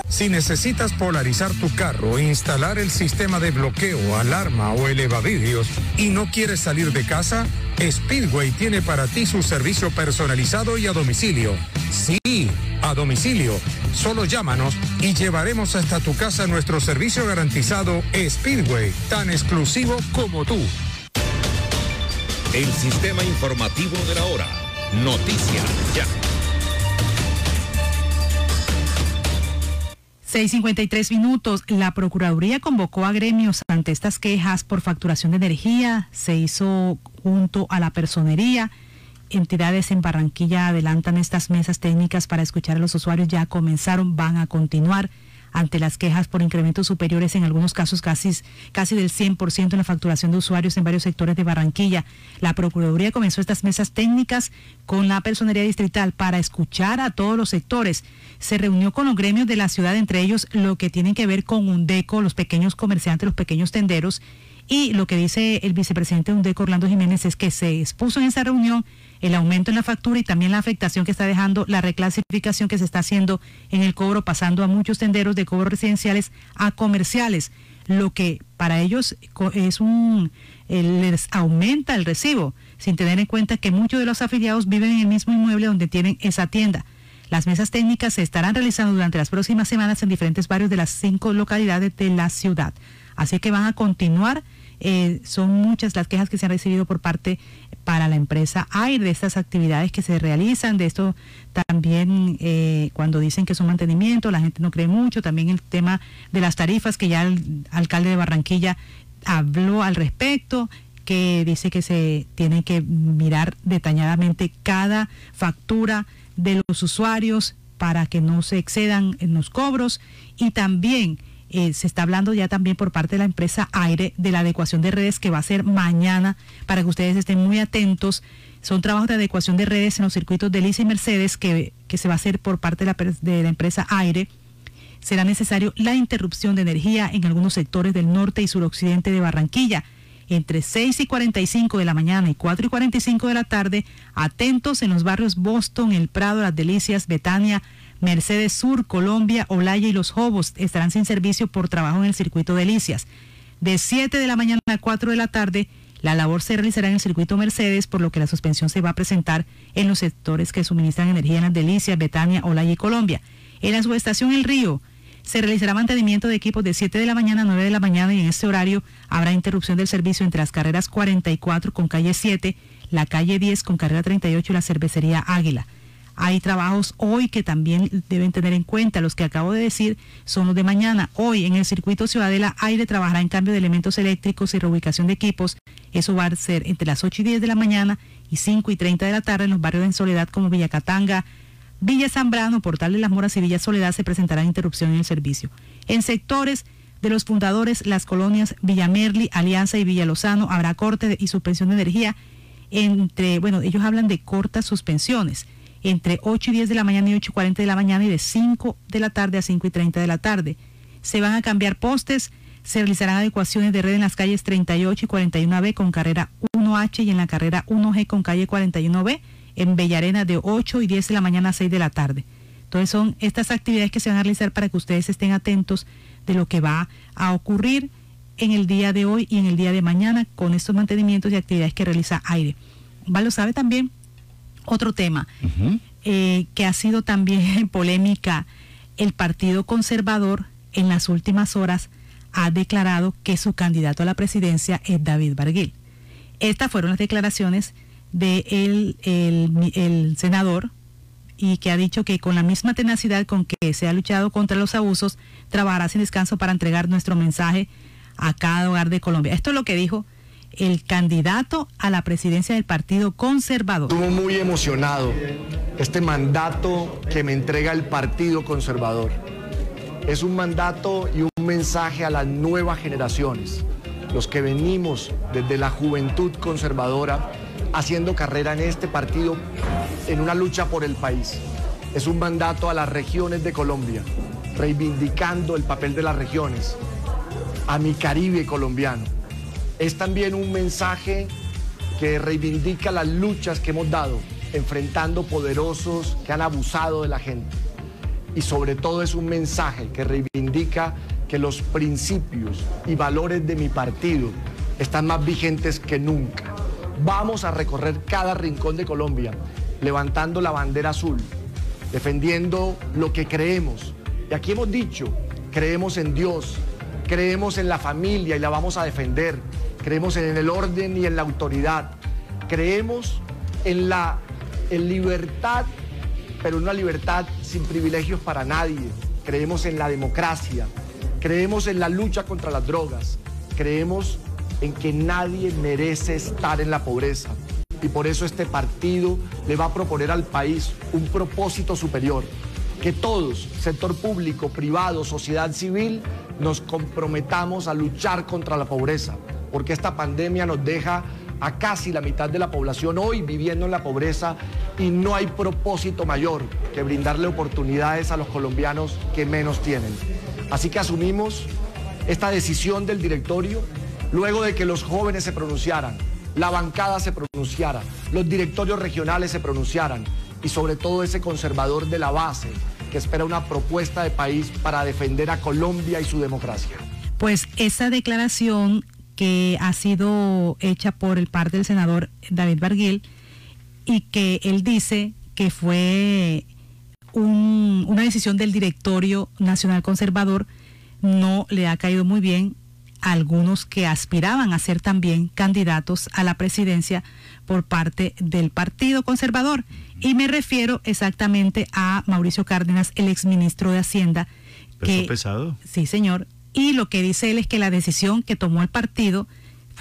Speaker 24: Si necesitas polarizar tu carro, instalar el sistema de bloqueo, alarma o elevavidrios y no quieres salir de casa, Speedway tiene para ti su servicio personalizado y a domicilio. Sí, a domicilio. Solo llámanos y llevaremos hasta tu casa nuestro servicio garantizado Speedway, tan exclusivo como tú.
Speaker 10: El sistema informativo de la hora. Noticias ya.
Speaker 4: 6.53 minutos. La Procuraduría convocó a gremios ante estas quejas por facturación de energía. Se hizo junto a la personería. Entidades en Barranquilla adelantan estas mesas técnicas para escuchar a los usuarios. Ya comenzaron, van a continuar ante las quejas por incrementos superiores, en algunos casos casi, casi del 100% en la facturación de usuarios en varios sectores de Barranquilla. La Procuraduría comenzó estas mesas técnicas con la Personería Distrital para escuchar a todos los sectores. Se reunió con los gremios de la ciudad, entre ellos lo que tienen que ver con UNDECO, los pequeños comerciantes, los pequeños tenderos. Y lo que dice el vicepresidente de UNDECO, Orlando Jiménez, es que se expuso en esa reunión el aumento en la factura y también la afectación que está dejando la reclasificación que se está haciendo en el cobro, pasando a muchos tenderos de cobros residenciales a comerciales, lo que para ellos es un les aumenta el recibo, sin tener en cuenta que muchos de los afiliados viven en el mismo inmueble donde tienen esa tienda. Las mesas técnicas se estarán realizando durante las próximas semanas en diferentes barrios de las cinco localidades de la ciudad. Así que van a continuar. Eh, son muchas las quejas que se han recibido por parte para la empresa. AIR de estas actividades que se realizan, de esto también eh, cuando dicen que son mantenimiento, la gente no cree mucho, también el tema de las tarifas que ya el alcalde de Barranquilla habló al respecto que dice que se tiene que mirar detalladamente cada factura de los usuarios para que no se excedan en los cobros. Y también eh, se está hablando ya también por parte de la empresa Aire de la adecuación de redes que va a ser mañana para que ustedes estén muy atentos. Son trabajos de adecuación de redes en los circuitos de Lisa y Mercedes que, que se va a hacer por parte de la, empresa Aire. Será necesario la interrupción de energía en algunos sectores del norte y suroccidente de Barranquilla entre 6 y 45 de la mañana y 4 y 45 de la tarde, atentos en los barrios Boston, El Prado, Las Delicias, Betania, Mercedes Sur, Colombia, Olaya y Los Jobos estarán sin servicio por trabajo en el circuito Delicias. De 7 de la mañana a 4 de la tarde, la labor se realizará en el circuito Mercedes, por lo que la suspensión se va a presentar en los sectores que suministran energía en las Delicias, Betania, Olaya y Colombia. En la subestación El Río, se realizará mantenimiento de equipos de 7 de la mañana a 9 de la mañana y en este horario habrá interrupción del servicio entre las carreras 44 con calle 7, la calle 10 con carrera 38 y la cervecería Águila. Hay trabajos hoy que también deben tener en cuenta. Los que acabo de decir son los de mañana. Hoy en el circuito Ciudadela Aire trabajará en cambio de elementos eléctricos y reubicación de equipos. Eso va a ser entre las 8 y 10 de la mañana y 5 y 30 de la tarde en los barrios de Soledad como Villacatanga, Villa Zambrano, Portal de las Moras y Villa Soledad se presentará interrupción en el servicio. En sectores de los fundadores, las colonias Villamerli, Alianza y Villa Lozano, habrá corte y suspensión de energía entre, bueno, ellos hablan de cortas suspensiones entre 8 y 10 de la mañana y 8 y 40 de la mañana y de 5 de la tarde a 5 y 30 de la tarde. Se van a cambiar postes, se realizarán adecuaciones de red en las calles 38 y 41B con carrera 1H y en la carrera 1G con calle 41B en Bellarena de 8 y 10 de la mañana a 6 de la tarde. Entonces son estas actividades que se van a realizar para que ustedes estén atentos de lo que va a ocurrir en el día de hoy y en el día de mañana con estos mantenimientos y actividades que realiza Aire. Valo sabe también otro tema eh, que ha sido también polémica. El Partido Conservador en las últimas horas ha declarado que su candidato a la presidencia es David Barguil. Estas fueron las declaraciones del de el, el senador y que ha dicho que con la misma tenacidad con que se ha luchado contra los abusos, trabajará sin descanso para entregar nuestro mensaje a cada hogar de Colombia. Esto es lo que dijo el candidato a la presidencia del Partido Conservador.
Speaker 25: Estuvo muy emocionado este mandato que me entrega el Partido Conservador. Es un mandato y un mensaje a las nuevas generaciones, los que venimos desde la juventud conservadora haciendo carrera en este partido en una lucha por el país. Es un mandato a las regiones de Colombia, reivindicando el papel de las regiones, a mi Caribe colombiano. Es también un mensaje que reivindica las luchas que hemos dado, enfrentando poderosos que han abusado de la gente. Y sobre todo es un mensaje que reivindica que los principios y valores de mi partido están más vigentes que nunca. Vamos a recorrer cada rincón de Colombia levantando la bandera azul, defendiendo lo que creemos. Y aquí hemos dicho, creemos en Dios, creemos en la familia y la vamos a defender, creemos en el orden y en la autoridad, creemos en la en libertad, pero una libertad sin privilegios para nadie, creemos en la democracia, creemos en la lucha contra las drogas, creemos en que nadie merece estar en la pobreza. Y por eso este partido le va a proponer al país un propósito superior, que todos, sector público, privado, sociedad civil, nos comprometamos a luchar contra la pobreza, porque esta pandemia nos deja a casi la mitad de la población hoy viviendo en la pobreza y no hay propósito mayor que brindarle oportunidades a los colombianos que menos tienen. Así que asumimos esta decisión del directorio luego de que los jóvenes se pronunciaran, la bancada se pronunciara, los directorios regionales se pronunciaran y sobre todo ese conservador de la base que espera una propuesta de país para defender a Colombia y su democracia.
Speaker 4: Pues esa declaración que ha sido hecha por el parte del senador David Barguil y que él dice que fue una decisión del directorio nacional conservador no le ha caído muy bien algunos que aspiraban a ser también candidatos a la presidencia por parte del Partido Conservador. Y me refiero exactamente a Mauricio Cárdenas, el exministro de Hacienda.
Speaker 3: que, pesado?
Speaker 4: Sí, señor. Y lo que dice él es que la decisión que tomó el partido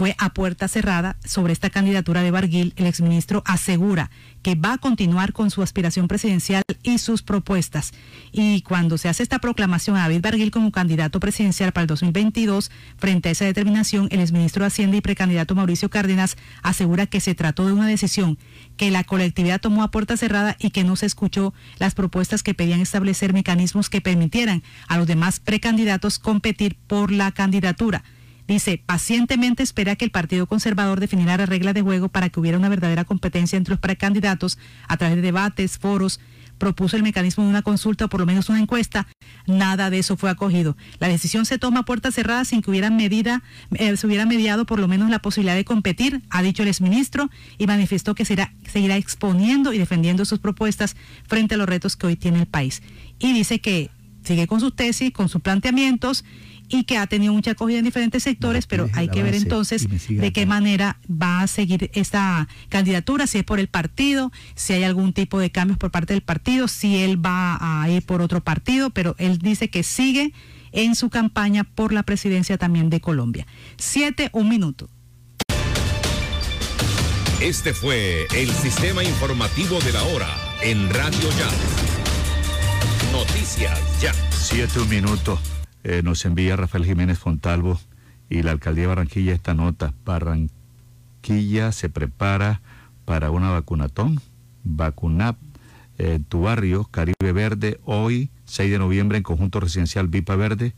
Speaker 4: fue a puerta cerrada sobre esta candidatura de Barguil. El exministro asegura que va a continuar con su aspiración presidencial y sus propuestas. Y cuando se hace esta proclamación a David Barguil como candidato presidencial para el 2022, frente a esa determinación, el exministro de Hacienda y precandidato Mauricio Cárdenas asegura que se trató de una decisión que la colectividad tomó a puerta cerrada y que no se escuchó las propuestas que pedían establecer mecanismos que permitieran a los demás precandidatos competir por la candidatura. Dice, pacientemente espera que el Partido Conservador definiera las reglas de juego para que hubiera una verdadera competencia entre los precandidatos a través de debates, foros, propuso el mecanismo de una consulta o por lo menos una encuesta. Nada de eso fue acogido. La decisión se toma a puerta cerrada sin que hubiera medida, eh, se hubiera mediado por lo menos la posibilidad de competir, ha dicho el exministro, y manifestó que será, seguirá exponiendo y defendiendo sus propuestas frente a los retos que hoy tiene el país. Y dice que sigue con sus tesis, con sus planteamientos y que ha tenido mucha acogida en diferentes sectores, pero hay que ver entonces de qué manera va a seguir esta candidatura, si es por el partido, si hay algún tipo de cambios por parte del partido, si él va a ir por otro partido, pero él dice que sigue en su campaña por la presidencia también de Colombia. Siete, un minuto.
Speaker 8: Este fue el sistema informativo de la hora en Radio Ya. Noticias Ya.
Speaker 3: Siete, un minuto. Eh, nos envía Rafael Jiménez Fontalvo y la alcaldía de Barranquilla esta nota. Barranquilla se prepara para una vacunatón, vacunap, eh, tu barrio, Caribe Verde, hoy, 6 de noviembre, en conjunto residencial Vipa Verde,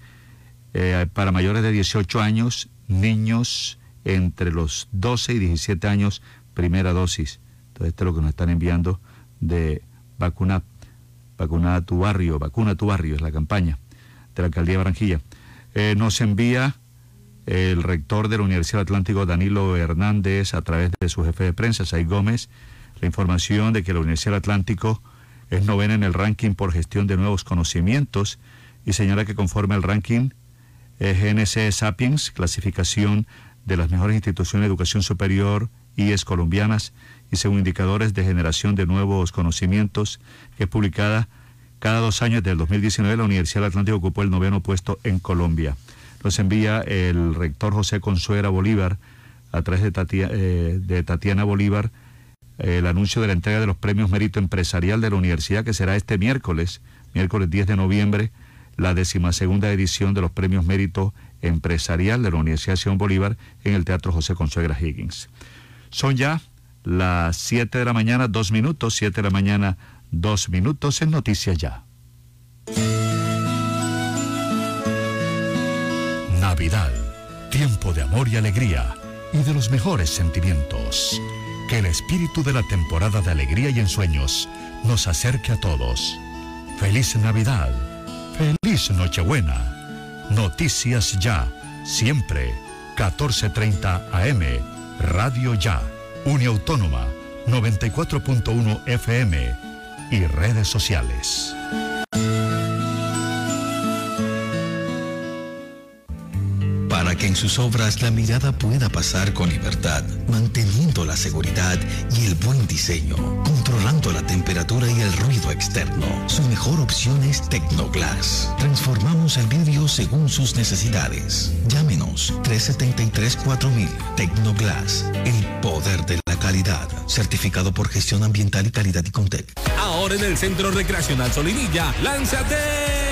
Speaker 3: eh, para mayores de 18 años, niños entre los 12 y 17 años, primera dosis. Entonces, esto es lo que nos están enviando de vacunap, vacuna a tu barrio, vacuna tu barrio, es la campaña de la Alcaldía de Barranquilla. Eh, nos envía el rector de la Universidad Atlántico, Danilo Hernández, a través de su jefe de prensa, Say Gómez, la información de que la Universidad Atlántico es novena en el ranking por gestión de nuevos conocimientos y señala que conforme al ranking GNC Sapiens, clasificación de las mejores instituciones de educación superior y es colombianas y según indicadores de generación de nuevos conocimientos, que es publicada cada dos años del 2019 la Universidad del Atlántico ocupó el noveno puesto en Colombia. Nos envía el rector José Consuera Bolívar a través de, eh, de Tatiana Bolívar el anuncio de la entrega de los premios Mérito Empresarial de la Universidad que será este miércoles, miércoles 10 de noviembre, la decimasegunda edición de los premios Mérito Empresarial de la Universidad Simón Bolívar en el Teatro José Consuegra Higgins. Son ya las 7 de la mañana, dos minutos, 7 de la mañana, Dos minutos en Noticias Ya. Navidad, tiempo de amor y alegría y de los mejores sentimientos. Que el espíritu de la temporada de alegría y ensueños nos acerque a todos. Feliz Navidad, feliz Nochebuena. Noticias Ya, siempre, 14:30 AM, Radio Ya, Uniautónoma, 94.1 FM y redes sociales.
Speaker 21: Para que en sus obras la mirada pueda pasar con libertad, manteniendo la seguridad y el buen diseño, controlando la temperatura y el ruido externo. Su mejor opción es Tecnoglass. Transformamos el vidrio según sus necesidades. Llámenos 373-4000 Tecnoglass, el poder de calidad. Certificado por gestión ambiental y calidad y Contec.
Speaker 26: Ahora en el Centro Recreacional Solinilla, lánzate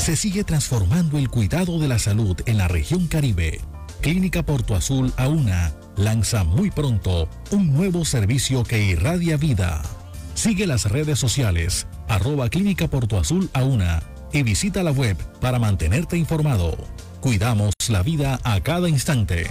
Speaker 8: Se sigue transformando el cuidado de la salud en la región Caribe. Clínica Porto Azul AUNA lanza muy pronto un nuevo servicio que irradia vida. Sigue las redes sociales, arroba Clínica Porto Azul y visita la web para mantenerte informado. Cuidamos la vida a cada instante.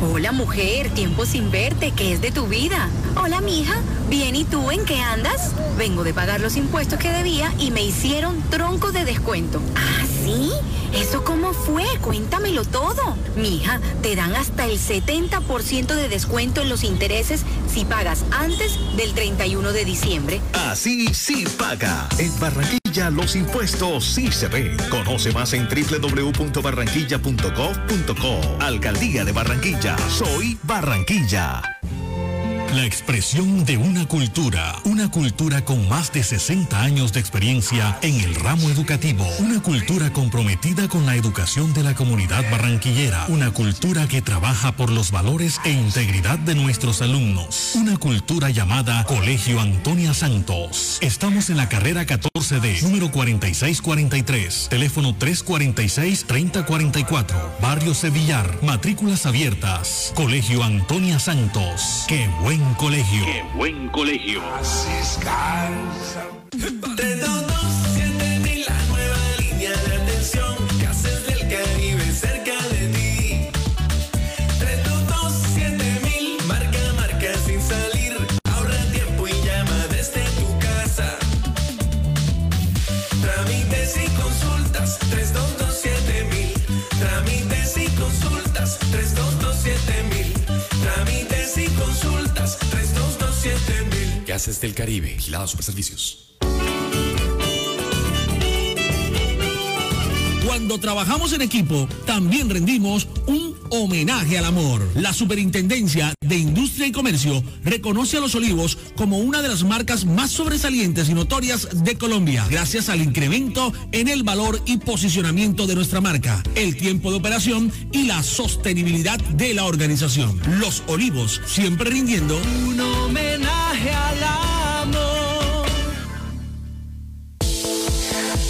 Speaker 27: Hola mujer, tiempo sin verte, ¿qué es de tu vida? Hola mija, bien y tú en qué andas? Vengo de pagar los impuestos que debía y me hicieron tronco de descuento. ¿Ah, sí? ¿Eso cómo fue? Cuéntamelo todo. Mija, te dan hasta el 70% de descuento en los intereses si pagas antes del 31 de diciembre.
Speaker 28: Así sí paga. En Barranquilla los impuestos sí se ven. Conoce más en www.barranquilla.gov.co. Alcaldía de Barranquilla. Soy Barranquilla.
Speaker 8: La expresión de una cultura, una cultura con más de 60 años de experiencia en el ramo educativo, una cultura comprometida con la educación de la comunidad barranquillera, una cultura que trabaja por los valores e integridad de nuestros alumnos, una cultura llamada Colegio Antonia Santos. Estamos en la carrera 14D, número 4643, teléfono 346-3044, Barrio Sevillar, matrículas abiertas, Colegio Antonia Santos. ¡Qué buen colegio!
Speaker 28: ¡Qué buen colegio!
Speaker 29: la nueva
Speaker 30: Gases del Caribe. Vigilado Superservicios.
Speaker 31: Cuando trabajamos en equipo, también rendimos un homenaje al amor. La Superintendencia de Industria y Comercio reconoce a Los Olivos como una de las marcas más sobresalientes y notorias de Colombia, gracias al incremento en el valor y posicionamiento de nuestra marca, el tiempo de operación y la sostenibilidad de la organización. Los Olivos, siempre rindiendo
Speaker 32: Un homenaje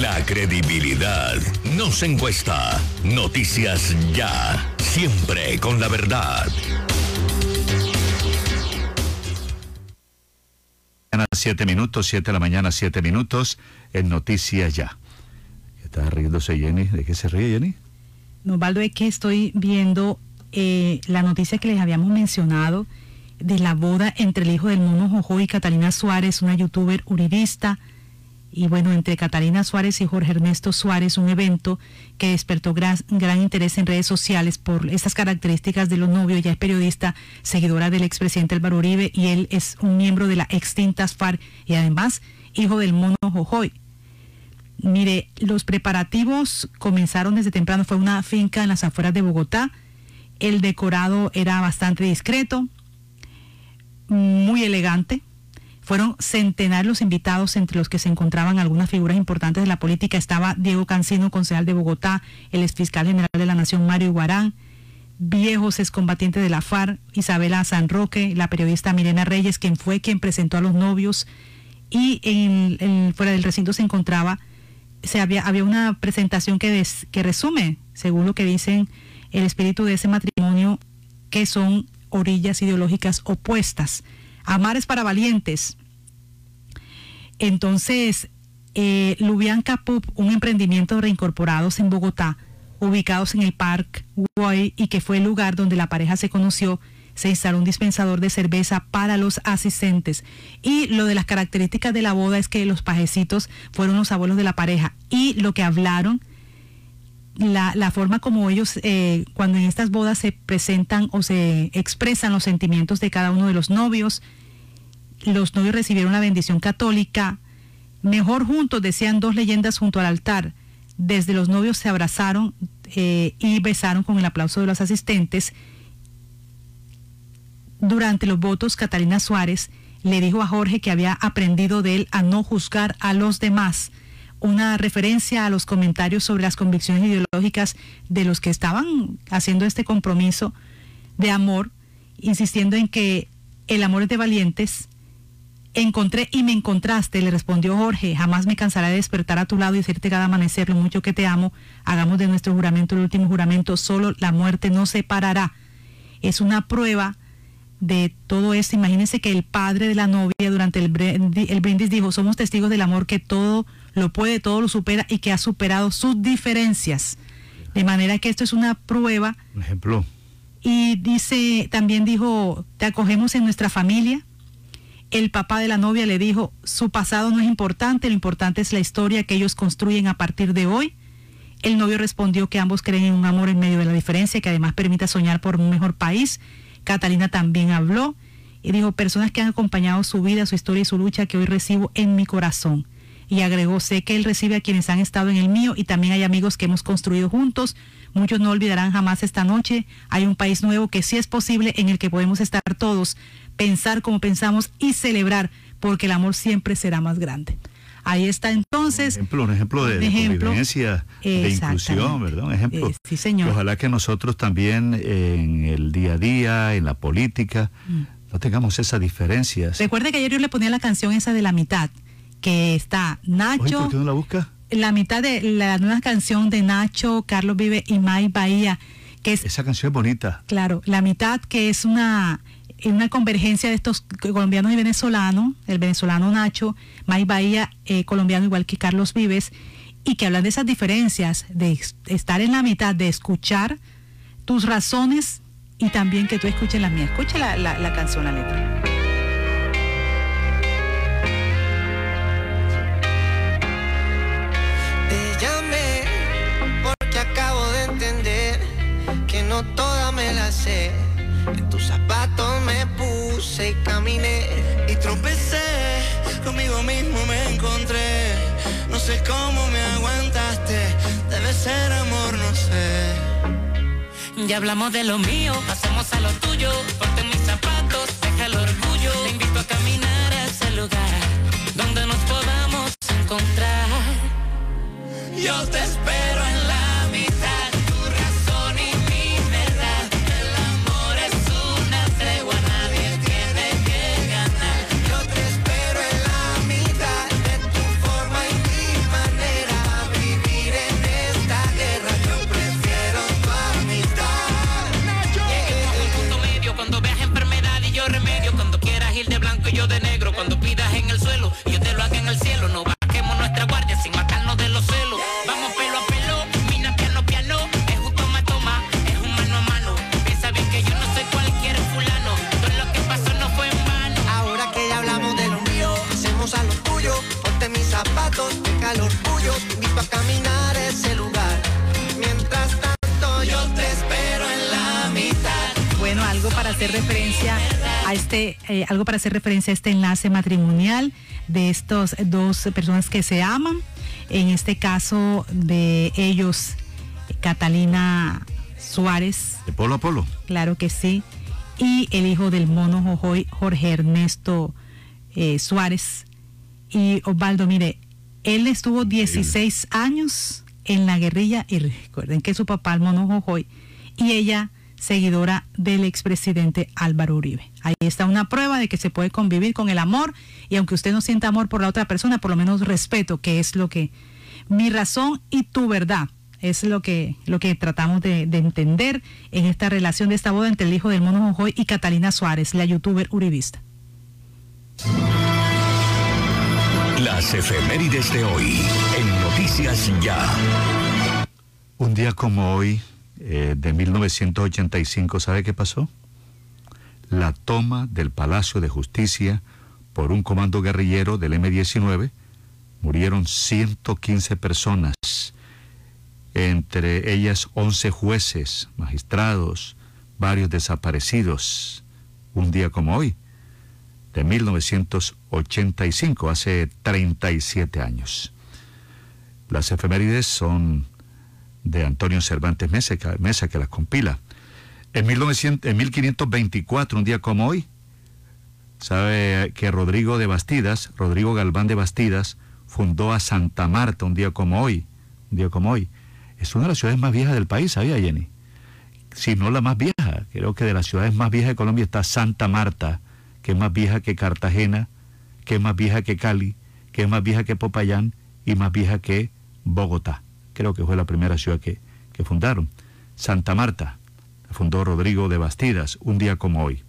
Speaker 2: La credibilidad no se encuesta. Noticias ya. Siempre con la verdad.
Speaker 3: Siete minutos, siete de la mañana, siete minutos, en Noticias Ya. Está riéndose Jenny. ¿De qué se ríe Jenny?
Speaker 4: No, Valdo, es que estoy viendo eh, la noticia que les habíamos mencionado de la boda entre el hijo del mono Jojo y Catalina Suárez, una youtuber uribista. Y bueno, entre Catalina Suárez y Jorge Ernesto Suárez, un evento que despertó gran, gran interés en redes sociales por estas características de los novios. Ella es periodista, seguidora del expresidente Álvaro Uribe y él es un miembro de la extintas FARC y además hijo del mono Jojoy. Mire, los preparativos comenzaron desde temprano. Fue una finca en las afueras de Bogotá. El decorado era bastante discreto, muy elegante. Fueron centenarios los invitados, entre los que se encontraban algunas figuras importantes de la política. Estaba Diego Cancino, concejal de Bogotá, el exfiscal general de la Nación, Mario Iguarán, viejos excombatientes de la FARC, Isabela San Roque, la periodista Mirena Reyes, quien fue quien presentó a los novios. Y en- fuera del recinto se encontraba se había, había una presentación que, des- que resume, según lo que dicen, el espíritu de ese matrimonio, que son orillas ideológicas opuestas. Amar es para valientes. Entonces, eh, Lubian Capup, un emprendimiento de reincorporados en Bogotá, ubicados en el Park Guay y que fue el lugar donde la pareja se conoció, se instaló un dispensador de cerveza para los asistentes. Y lo de las características de la boda es que los pajecitos fueron los abuelos de la pareja y lo que hablaron, la, forma como ellos, eh, cuando en estas bodas se presentan o se expresan los sentimientos de cada uno de los novios, los novios recibieron la bendición católica, mejor juntos, decían dos leyendas junto al altar. Desde los novios se abrazaron eh, y besaron con el aplauso de los asistentes. Durante los votos, Catalina Suárez le dijo a Jorge que había aprendido de él a no juzgar a los demás. Una referencia a los comentarios sobre las convicciones ideológicas de los que estaban haciendo este compromiso de amor, insistiendo en que el amor es de valientes. Encontré y me encontraste, le respondió Jorge. Jamás me cansaré de despertar a tu lado y decirte cada amanecer lo mucho que te amo. Hagamos de nuestro juramento el último juramento. Solo la muerte nos separará. Es una prueba de todo esto. Imagínense que el padre de la novia durante el brindis, el brindis dijo, somos testigos del amor que todo lo puede, todo lo supera y que ha superado sus diferencias. De manera que esto es una prueba.
Speaker 3: Un ejemplo.
Speaker 4: Y dice, también dijo, te acogemos en nuestra familia. El papá de la novia le dijo, su pasado no es importante, lo importante es la historia que ellos construyen a partir de hoy. El novio respondió que ambos creen en un amor en medio de la diferencia, que además permita soñar por un mejor país. Catalina también habló y dijo, personas que han acompañado su vida, su historia y su lucha que hoy recibo en mi corazón. Y agregó, sé que él recibe a quienes han estado en el mío y también hay amigos que hemos construido juntos. Muchos no olvidarán jamás esta noche. Hay un país nuevo que sí es posible en el que podemos estar todos, pensar como pensamos y celebrar, porque el amor siempre será más grande. Ahí está entonces.
Speaker 3: Un ejemplo, un ejemplo de,
Speaker 4: Un
Speaker 3: de
Speaker 4: ejemplo.
Speaker 3: convivencia, de inclusión. ¿verdad? Un ejemplo.
Speaker 4: Eh, sí, señor.
Speaker 3: Ojalá que nosotros también en el día a día, en la política,
Speaker 4: Mm.
Speaker 3: no tengamos esas diferencias.
Speaker 4: Recuerde que ayer yo le ponía la canción esa de la mitad, que está
Speaker 3: Oye,
Speaker 4: Nacho.
Speaker 3: ¿por qué no la busca?
Speaker 4: la mitad de la nueva canción de Nacho, Carlos Vive y May Bahía, que es,
Speaker 3: Esa canción es bonita.
Speaker 4: claro, la mitad que es una una convergencia de estos colombianos y venezolanos, el venezolano Nacho, May Bahía, eh, colombiano igual que Carlos Vives, y que hablan de esas diferencias, de estar en la mitad, de escuchar tus razones y también que tú escuches las mías. Escucha la, la, la canción, la letra.
Speaker 33: No toda me la sé. En tus zapatos me puse y caminé y tropecé. Conmigo mismo me encontré. No sé cómo me aguantaste. Debe ser amor, no sé.
Speaker 34: Ya hablamos de lo mío, pasamos a lo tuyo. Ponte mis zapatos, deja el orgullo. Te invito a caminar a ese lugar donde nos podamos encontrar.
Speaker 33: Yo te espero
Speaker 34: a
Speaker 4: este, eh, algo para hacer referencia a este enlace matrimonial de estos dos personas que se aman. En este caso de ellos, Catalina Suárez.
Speaker 3: De polo a polo.
Speaker 4: Claro que sí. Y el hijo del mono Jojoy, Jorge Ernesto eh, Suárez. Y Osvaldo, mire, él estuvo 16 años en la guerrilla y recuerden que su papá, el mono Jojoy, y ella, seguidora del expresidente Álvaro Uribe. Ahí está una prueba de que se puede convivir con el amor y aunque usted no sienta amor por la otra persona, por lo menos respeto, que es lo que mi razón y tu verdad es lo que, lo que tratamos de, de entender en esta relación de esta boda entre el hijo del mono Jojoy y Catalina Suárez, la youtuber uribista.
Speaker 2: Las efemérides de hoy en Noticias Ya.
Speaker 3: Un día como hoy, eh, de 1985, ¿sabe qué pasó? La toma del Palacio de Justicia por un comando guerrillero del M-19. Murieron 115 personas, entre ellas 11 jueces, magistrados, varios desaparecidos. Un día como hoy, de 1985, hace 37 años. Las efemérides son de Antonio Cervantes Mesa, que, las compila. En, 1900, en 1524, un día como hoy, sabe que Rodrigo de Bastidas, Rodrigo Galván de Bastidas, fundó a Santa Marta un día como hoy, un día como hoy. Es una de las ciudades más viejas del país, ¿sabía Jenny? Si no la más vieja, creo que de las ciudades más viejas de Colombia está Santa Marta, que es más vieja que Cartagena, que es más vieja que Cali, que es más vieja que Popayán y más vieja que Bogotá. Creo que fue la primera ciudad que, que fundaron. Santa Marta, la fundó Rodrigo de Bastidas, un día como hoy.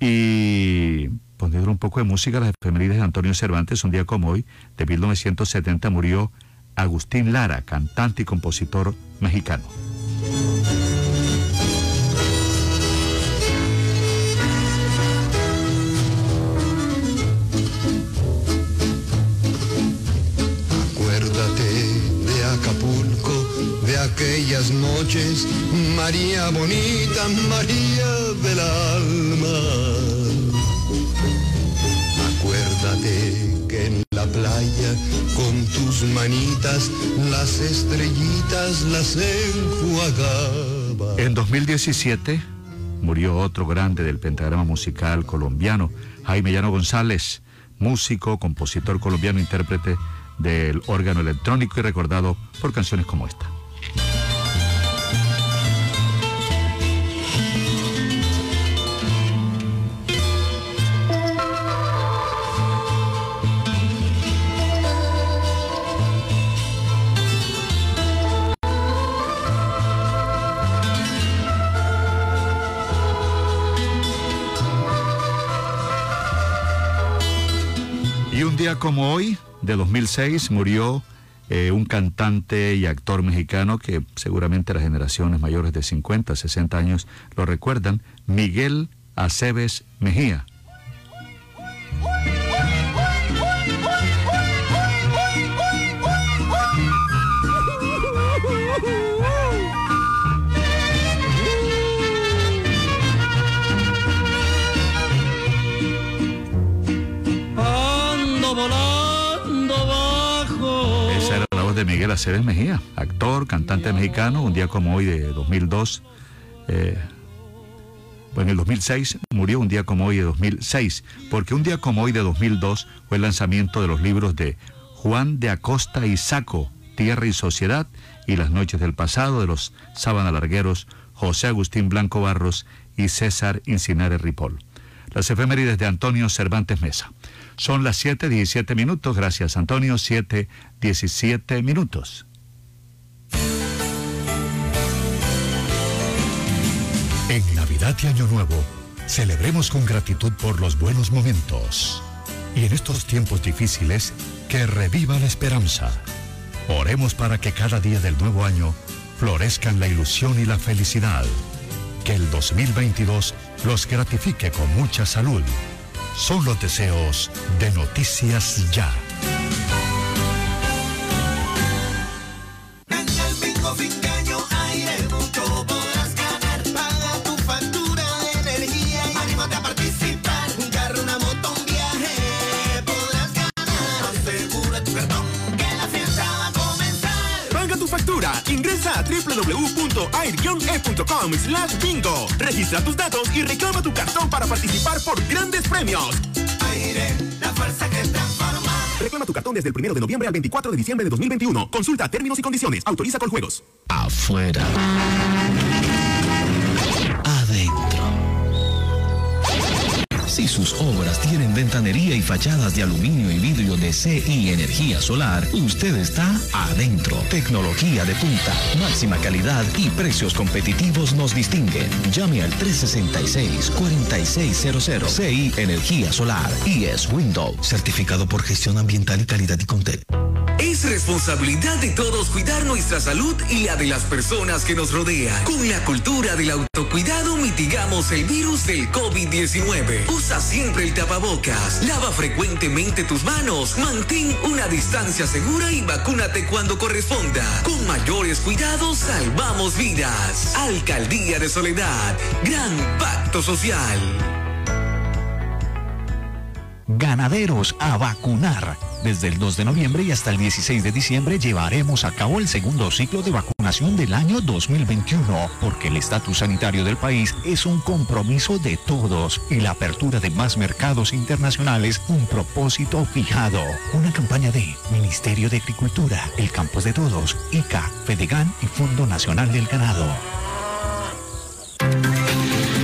Speaker 3: Y poniendo un poco de música, las efemérides de Antonio Cervantes, un día como hoy, de 1970 murió Agustín Lara, cantante y compositor mexicano.
Speaker 35: Aquellas noches, María bonita, María del alma. Acuérdate que en la playa, con tus manitas, las estrellitas las enjuagaba.
Speaker 3: En 2017 murió otro grande del pentagrama musical colombiano, Jaime Llano González, músico, compositor colombiano, intérprete del órgano electrónico y recordado por canciones como esta. Día como hoy, de 2006, murió eh, un cantante y actor mexicano que seguramente las generaciones mayores de 50, 60 años lo recuerdan, Miguel Aceves Mejía. De Miguel Aceves Mejía, actor, cantante mexicano, un día como hoy de 2002. eh, en el 2006 murió un día como hoy de 2006, porque un día como hoy de 2002 fue el lanzamiento de los libros de Juan de Acosta y Saco, Tierra y Sociedad, y Las Noches del Pasado de los Sábana Largueros, José Agustín Blanco Barros y César Incinares Ripoll. Las efemérides de Antonio Cervantes Mesa. Son las 7.17 minutos, gracias Antonio, 7.17 minutos.
Speaker 33: En Navidad y Año Nuevo, celebremos con gratitud por los buenos momentos. Y en estos tiempos difíciles, que reviva la esperanza. Oremos para que cada día del nuevo año florezcan la ilusión y la felicidad. Que el 2022 los gratifique con mucha salud. Son los deseos de Noticias Ya.
Speaker 36: www.air-e.com slash bingo. Registra tus datos y reclama tu cartón para participar por grandes premios.
Speaker 37: Aire, la fuerza que transforma.
Speaker 36: Reclama tu cartón desde el 1 de noviembre al 24 de diciembre de 2021. Consulta términos y condiciones. Autoriza con juegos.
Speaker 38: Afuera. Si sus obras tienen ventanería y fachadas de aluminio y vidrio de CI Energía Solar, usted está adentro. Tecnología de punta, máxima calidad y precios competitivos nos distinguen. Llame al 366-4600 CI Energía Solar. Y es Windows, certificado por gestión ambiental y calidad y Contel.
Speaker 39: Es responsabilidad de todos cuidar nuestra salud y la de las personas que nos rodean. Con la cultura del autocuidado mitigamos el virus del COVID-19. Usa siempre el tapabocas, lava frecuentemente tus manos, mantén una distancia segura y vacúnate cuando corresponda. Con mayores cuidados salvamos vidas. Alcaldía de Soledad, gran pacto social.
Speaker 21: Ganaderos a vacunar. Desde el 2 de noviembre y hasta el 16 de diciembre llevaremos a cabo el segundo ciclo de vacunación del año 2021, porque el estatus sanitario del país es un compromiso de todos y la apertura de más mercados internacionales un propósito fijado. Una campaña de Ministerio de Agricultura, el Campos de Todos, ICA, Fedegan y Fondo Nacional del Ganado.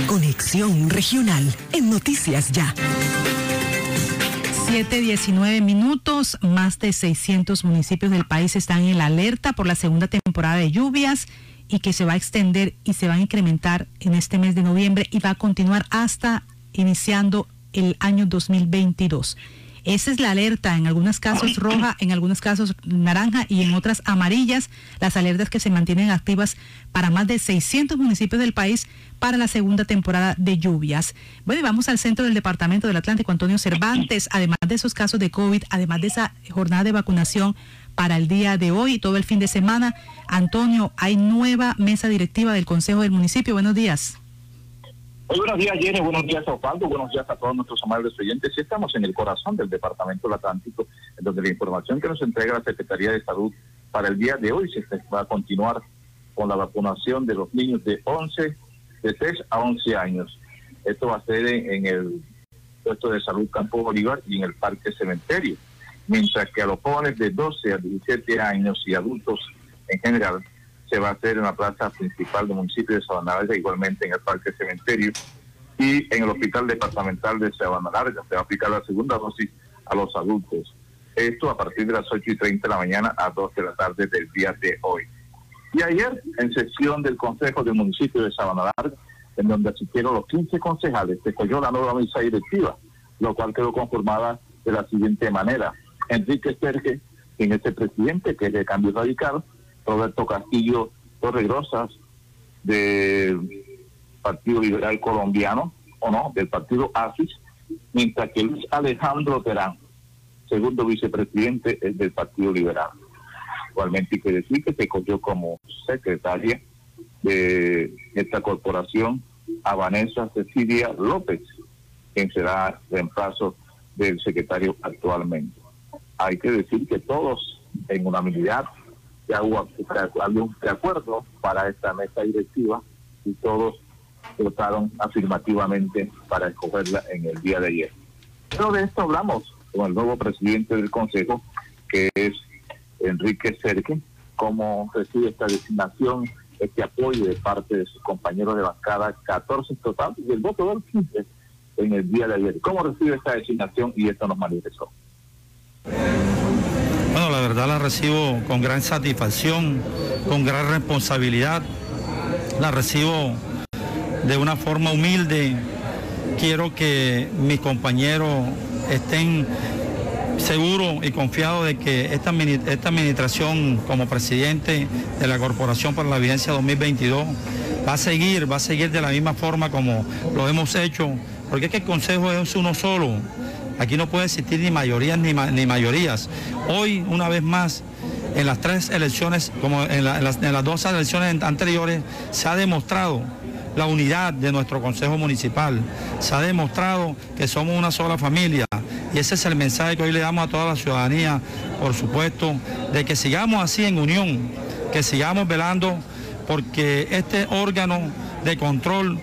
Speaker 40: Conexión Regional en Noticias Ya.
Speaker 4: 7.19 minutos, más de 600 municipios del país están en la alerta por la segunda temporada de lluvias y que se va a extender y se va a incrementar en este mes de noviembre y va a continuar hasta iniciando el año 2022. Esa es la alerta, en algunos casos roja, en algunos casos naranja y en otras amarillas, las alertas que se mantienen activas para más de 600 municipios del país para la segunda temporada de lluvias. Bueno, y vamos al centro del Departamento del Atlántico, Antonio Cervantes, además de esos casos de COVID, además de esa jornada de vacunación para el día de hoy y todo el fin de semana. Antonio, hay nueva mesa directiva del Consejo del Municipio. Buenos días.
Speaker 41: Muy buenos días, Jenny. Buenos días, Osvaldo. Buenos días a todos nuestros amables oyentes. Estamos en el corazón del Departamento del Atlántico, en donde la información que nos entrega la Secretaría de Salud para el día de hoy se va a continuar con la vacunación de los niños de 11, de 3 a 11 años. Esto va a ser en, en el puesto de salud Campo Bolívar y en el Parque Cementerio. Mientras que a los jóvenes de 12 a 17 años y adultos en general se va a hacer en la plaza principal del municipio de Sabana Larga, igualmente en el Parque Cementerio y en el Hospital Departamental de Sabana Larga. Se va a aplicar la segunda dosis a los adultos. Esto a partir de las 8 y 30 de la mañana a 2 de la tarde del día de hoy. Y ayer, en sesión del Consejo del Municipio de Sabana Larga, en donde asistieron los 15 concejales, se cogió la nueva mesa directiva, lo cual quedó conformada de la siguiente manera. Enrique Serge, quien es el presidente, que es de Cambio Radical, Roberto Castillo Torregrosas, del Partido Liberal Colombiano, o no, del Partido ASIS, mientras que Luis Alejandro Terán, segundo vicepresidente, es del Partido Liberal. Igualmente hay que decir que se cogió como secretaria de esta corporación a Vanessa Cecilia López, quien será reemplazo del secretario actualmente. Hay que decir que todos en unanimidad ya hubo había para esta mesa directiva y todos votaron afirmativamente para escogerla en el día de ayer. Pero de esto hablamos con el nuevo presidente del Consejo, que es Enrique Cerque, cómo recibe esta designación, este apoyo de parte de sus compañeros de bancada, 14 en total, y el voto del 15 en el día de ayer. ¿Cómo recibe esta designación? Y esto nos manifestó.
Speaker 42: Bueno, la verdad la recibo con gran satisfacción, con gran responsabilidad. La recibo de una forma humilde. Quiero que mis compañeros estén seguros y confiados de que esta, esta administración como presidente de la Corporación para la Vigencia 2022 va a seguir, va a seguir de la misma forma como lo hemos hecho, porque es que el Consejo es uno solo. Aquí no puede existir ni mayorías ni, ni mayorías. Hoy, una vez más, en las tres elecciones, como en, en las, en las dos elecciones anteriores, se ha demostrado la unidad de nuestro Consejo Municipal. Se ha demostrado que somos una sola familia y ese es el mensaje que hoy le damos a toda la ciudadanía, por supuesto, de que sigamos así en unión, que sigamos velando porque este órgano de control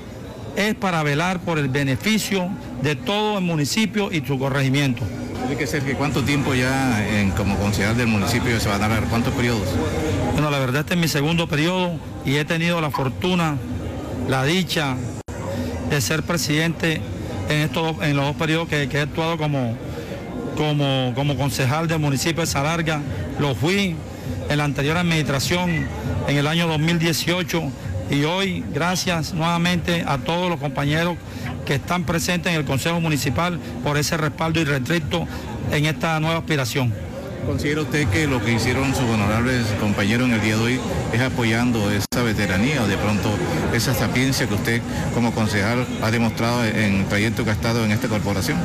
Speaker 42: es para velar por el beneficio de todo el municipio y su corregimiento.
Speaker 43: Enrique Sergio, ¿cuánto tiempo ya en- como concejal del municipio de Sabana ¿Cuántos periodos?
Speaker 42: Bueno, la verdad este es mi segundo periodo y he tenido la fortuna, la dicha de ser presidente en, estos, en los dos periodos que, que he actuado como, como, como concejal del municipio de Salarga. Lo fui en la anterior administración en el año 2018 y hoy gracias nuevamente a todos los compañeros que están presentes en el Consejo Municipal por ese respaldo irrestricto en esta nueva aspiración.
Speaker 43: ¿Considera usted que lo que hicieron sus honorables compañeros en el día de hoy es apoyando esa veteranía o de pronto esa sapiencia que usted como concejal ha demostrado en el trayecto que ha estado en esta corporación?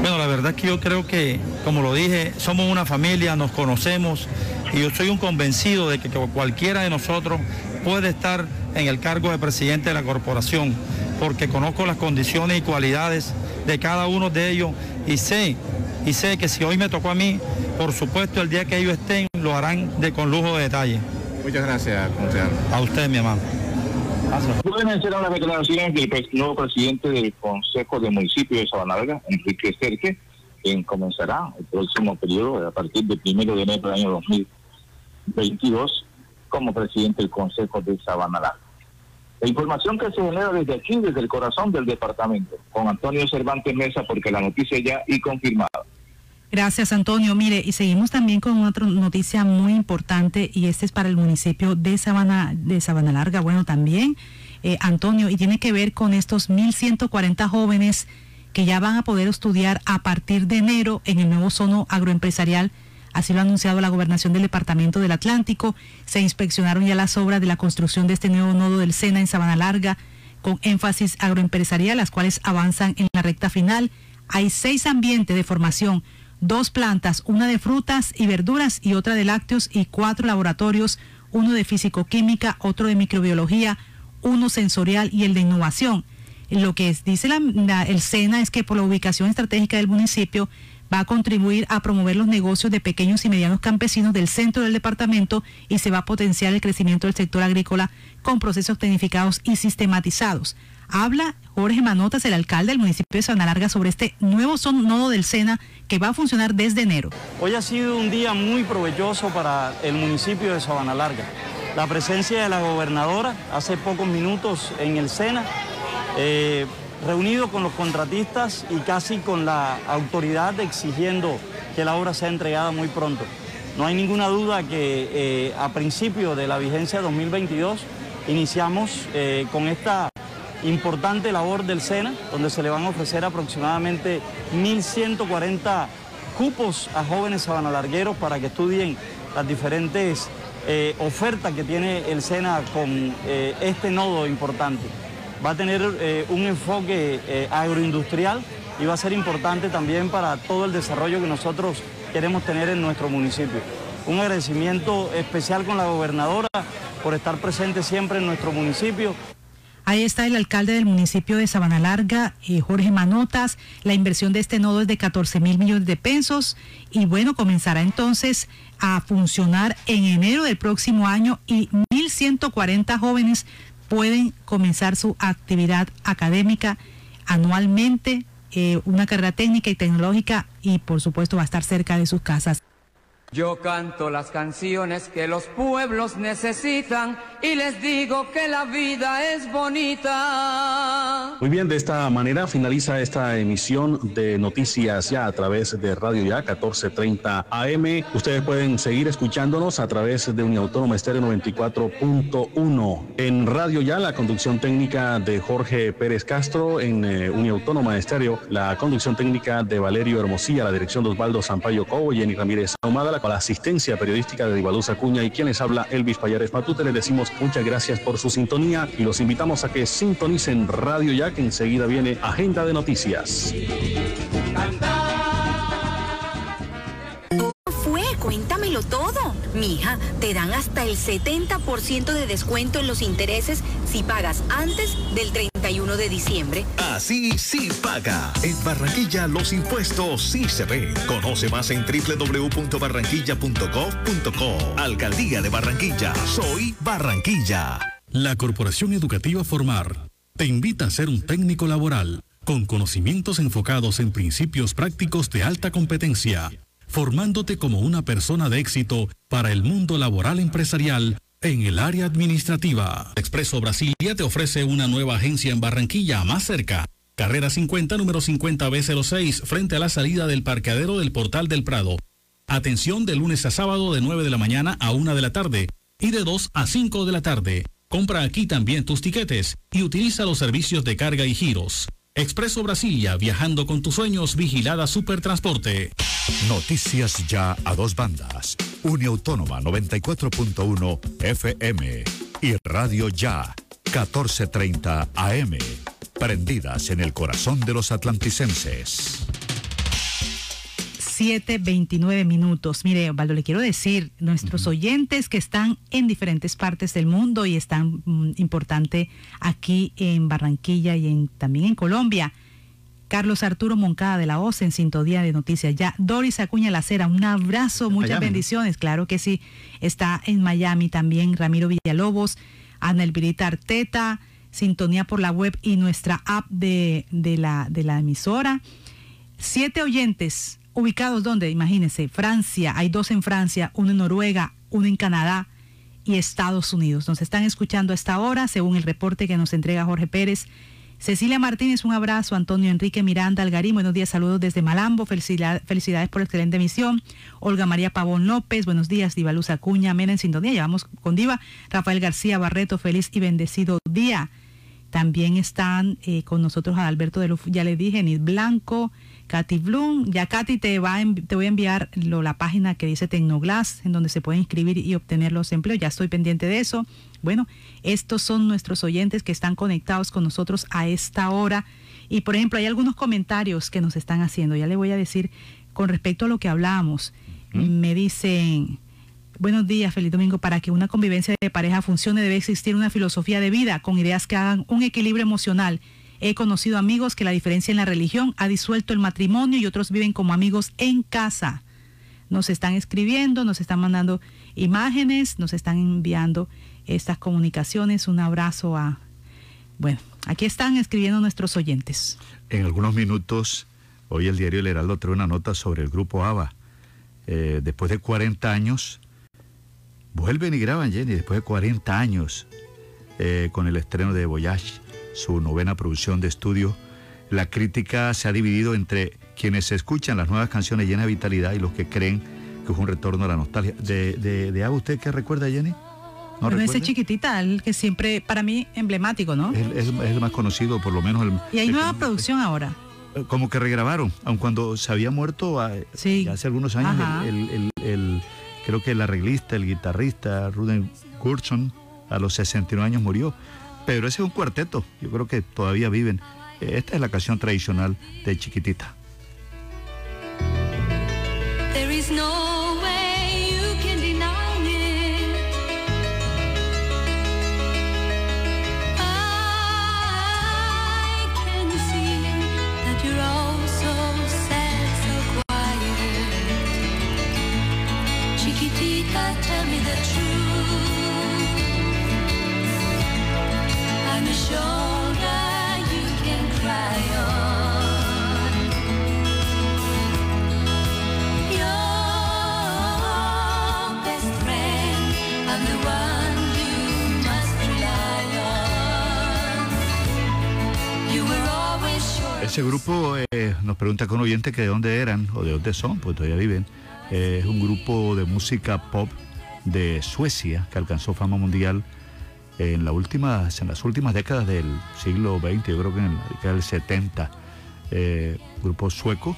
Speaker 42: Bueno, la verdad es que yo creo que, como lo dije, somos una familia, nos conocemos y yo soy un convencido de que cualquiera de nosotros puede estar en el cargo de presidente de la corporación, porque conozco las condiciones y cualidades de cada uno de ellos y sé, y sé que si hoy me tocó a mí, por supuesto el día que ellos estén lo harán de con lujo de detalle.
Speaker 43: Muchas gracias, concejal.
Speaker 42: A usted, mi hermano.
Speaker 41: Pueden hacer las declaraciones del nuevo presidente del Consejo de Municipio de Sabana Larga, Enrique Serge, quien comenzará el próximo periodo a partir del primero de enero del año 2022 como presidente del Consejo de Sabana Larga. La información que se genera desde aquí, desde el corazón del departamento, con Antonio Cervantes Mesa, porque la noticia ya y confirmada.
Speaker 4: Gracias, Antonio. Mire, y seguimos también con otra noticia muy importante y este es para el municipio de Sabana, de Sabana Larga. Bueno, también, eh, Antonio, y tiene que ver con estos 1.140 jóvenes que ya van a poder estudiar a partir de enero en el nuevo zono agroempresarial. Así lo ha anunciado la gobernación del Departamento del Atlántico. Se inspeccionaron ya las obras de la construcción de este nuevo nodo del SENA en Sabana Larga con énfasis agroempresarial, las cuales avanzan en la recta final. Hay seis ambientes de formación, dos plantas, una de frutas y verduras y otra de lácteos y cuatro laboratorios, uno de físico-química, otro de microbiología, uno sensorial y el de innovación. Lo que es- dice el SENA es que por la ubicación estratégica del municipio va a contribuir a promover los negocios de pequeños y medianos campesinos del centro del departamento y se va a potenciar el crecimiento del sector agrícola con procesos tecnificados y sistematizados. Habla Jorge Manotas, el alcalde del municipio de Sabana Larga, sobre este nuevo son- nodo del SENA que va a funcionar desde enero.
Speaker 44: Hoy ha sido un día muy provechoso para el municipio de Sabana Larga. La presencia de la gobernadora hace pocos minutos en el SENA, eh, reunido con los contratistas y casi con la autoridad exigiendo que la obra sea entregada muy pronto. No hay ninguna duda que eh, a principio de la vigencia 2022 iniciamos eh, con esta importante labor del SENA, donde se le van a ofrecer aproximadamente 1.140 cupos a jóvenes sabanalargueros para que estudien las diferentes eh, ofertas que tiene el SENA con este nodo importante. Va a tener eh, un enfoque eh, agroindustrial y va a ser importante también para todo el desarrollo que nosotros queremos tener en nuestro municipio. Un agradecimiento especial con la gobernadora por estar presente siempre en nuestro municipio.
Speaker 4: Ahí está el alcalde del municipio de Sabana Larga, eh, Jorge Manotas. La inversión de este nodo es de 14 mil millones de pesos y bueno, comenzará entonces a funcionar en enero del próximo año y 1.140 jóvenes pueden comenzar su actividad académica anualmente, eh, una carrera técnica y tecnológica y por supuesto va a estar cerca de sus casas.
Speaker 45: Yo canto las canciones que los pueblos necesitan y les digo que la vida es bonita.
Speaker 8: Muy bien, de esta manera finaliza esta emisión de Noticias Ya a través de Radio Ya 1430 AM. Ustedes pueden seguir escuchándonos a través de Uniautónoma Estéreo 94.1. En Radio Ya, la conducción técnica de Jorge Pérez Castro. En eh, Uniautónoma Estéreo, la conducción técnica de Valerio Hermosilla, la dirección de Osvaldo Sampaio Cobo, Jenny Ramírez Ahumada, la, la asistencia periodística de Divaluz Acuña y quienes habla Elvis Payares Matute. Les decimos muchas gracias por su sintonía y los invitamos a que sintonicen Radio Ya, que enseguida viene Agenda de Noticias.
Speaker 46: fue? Cuéntamelo todo. Mija, te dan hasta el 70% de descuento en los intereses si pagas antes del 31 de diciembre.
Speaker 10: Así sí paga. En Barranquilla los impuestos sí se ven. Conoce más en www.barranquilla.gov.co. Alcaldía de Barranquilla. Soy Barranquilla.
Speaker 8: La Corporación Educativa Formar te invita a ser un técnico laboral con conocimientos enfocados en principios prácticos de alta competencia, formándote como una persona de éxito para el mundo laboral empresarial en el área administrativa. Expreso Brasilia te ofrece una nueva agencia en Barranquilla, más cerca. Carrera 50, número 50B06, frente a la salida del parqueadero del Portal del Prado. Atención de lunes a sábado de 9 de la mañana a 1 de la tarde y de 2 a 5 de la tarde. Compra aquí también tus tiquetes y utiliza los servicios de carga y giros. Expreso Brasilia, viajando con tus sueños, vigilada Supertransporte.
Speaker 10: Noticias ya a dos bandas. Uniautónoma 94.1 FM y Radio Ya 1430 AM. Prendidas en el corazón de los atlanticenses.
Speaker 4: 7.29 minutos. Mire, Osvaldo, le quiero decir, nuestros oyentes que están en diferentes partes del mundo y están mm, importante aquí en Barranquilla y en, también en Colombia. Carlos Arturo Moncada de la OCE en Sintonía de Noticias. Ya, Doris Acuña Lacera, un abrazo, muchas
Speaker 3: Miami.
Speaker 4: bendiciones. Claro que sí, está en Miami también. Ramiro Villalobos, Ana Elvirita Arteta, Sintonía por la web y nuestra app de, de la, de la emisora. Siete oyentes ubicados donde, imagínense, Francia, hay dos en Francia, uno en Noruega, uno en Canadá y Estados Unidos. Nos están escuchando a esta hora, según el reporte que nos entrega Jorge Pérez. Cecilia Martínez, un abrazo. Antonio Enrique Miranda Algarín, buenos días, saludos desde Malambo. Felicidad- felicidades por excelente emisión. Olga María Pavón López, buenos días. Diva Luz Acuña, Mena en sintonía. Llevamos con Diva. Rafael García Barreto, feliz y bendecido día. También están eh, con nosotros Alberto de Luf, ya le dije, Nid Blanco, Katy Bloom. Ya Katy te, va a te voy a enviar lo- la página que dice Tecnoglass, en donde se puede inscribir y obtener los empleos. Ya estoy pendiente de eso. Bueno, estos son nuestros oyentes que están conectados con nosotros a esta hora. Y por ejemplo, hay algunos comentarios que nos están haciendo. Ya le voy a decir con respecto a lo que hablábamos. Me dicen, buenos días, feliz domingo. Para que una convivencia de pareja funcione debe existir una filosofía de vida con ideas que hagan un equilibrio emocional. He conocido amigos que la diferencia en la religión ha disuelto el matrimonio y otros viven como amigos en casa. Nos están escribiendo, nos están mandando imágenes, nos están enviando estas comunicaciones. Un abrazo a... Bueno, aquí están escribiendo nuestros oyentes.
Speaker 3: En algunos minutos, hoy el diario El Heraldo trae una nota sobre el grupo ABBA. Eh, después de 40 años, vuelven y graban, Jenny, después de 40 años, eh, con el estreno de Voyage, su novena producción de estudio. La crítica se ha dividido entre quienes escuchan las nuevas canciones llenas de vitalidad y los que creen que es un retorno a la nostalgia. ¿De, de, de ABBA usted qué recuerda, Jenny? ¿No
Speaker 4: Bueno, ese chiquitita, el que siempre, para mí, emblemático, ¿no?
Speaker 3: Es, es- es el más conocido, por lo menos el,
Speaker 4: Y hay
Speaker 3: el
Speaker 4: nueva producción ahora.
Speaker 3: Eh, como que regrabaron, aun cuando se había muerto ah, ya hace algunos años el, el- el- el- creo que el arreglista, el guitarrista Ruden Gurson a los 69 años murió. Pero ese es un cuarteto, yo creo que todavía viven. Esta es la canción tradicional de Chiquitita.
Speaker 33: There is no way you can deny
Speaker 3: Ese grupo eh, nos pregunta con oyente que de dónde eran o de dónde son, pues todavía viven. Eh, es un grupo de música pop de Suecia que alcanzó fama mundial en, las últimas décadas del siglo XX, yo creo que en la década del 70. Eh, grupo sueco,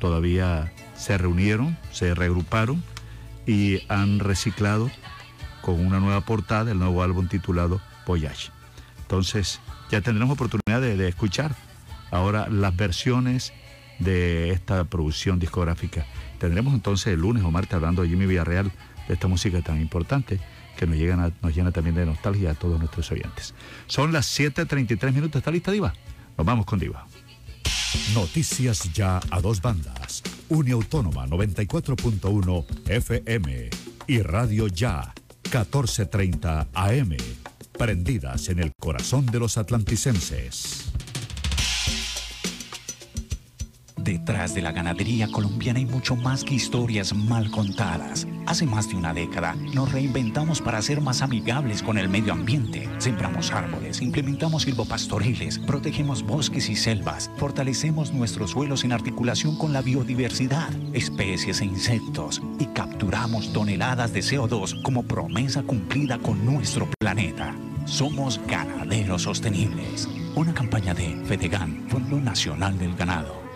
Speaker 3: todavía se reunieron, se regruparon y han reciclado con una nueva portada el nuevo álbum titulado Voyage. Entonces ya tendremos oportunidad de, de escuchar ahora las versiones de esta producción discográfica. Tendremos entonces el lunes o martes hablando de Jimmy Villarreal, de esta música tan importante que nos, llegan nos llena también de nostalgia a todos nuestros oyentes. Son las 7.33 minutos. ¿Está lista, Diva? Nos vamos con Diva.
Speaker 47: Noticias ya a dos bandas. Uniautónoma 94.1 FM y Radio Ya 1430 AM. Prendidas en el corazón de los atlanticenses.
Speaker 48: Detrás de la ganadería colombiana hay mucho más que historias mal contadas. Hace más de una década nos reinventamos para ser más amigables con el medio ambiente. Sembramos árboles, implementamos silvopastoriles, protegemos bosques y selvas, fortalecemos nuestros suelos en articulación con la biodiversidad, especies e insectos y capturamos toneladas de CO2 como promesa cumplida con nuestro planeta. Somos ganaderos sostenibles. Una campaña de FEDEGAN, Fondo Nacional del Ganado.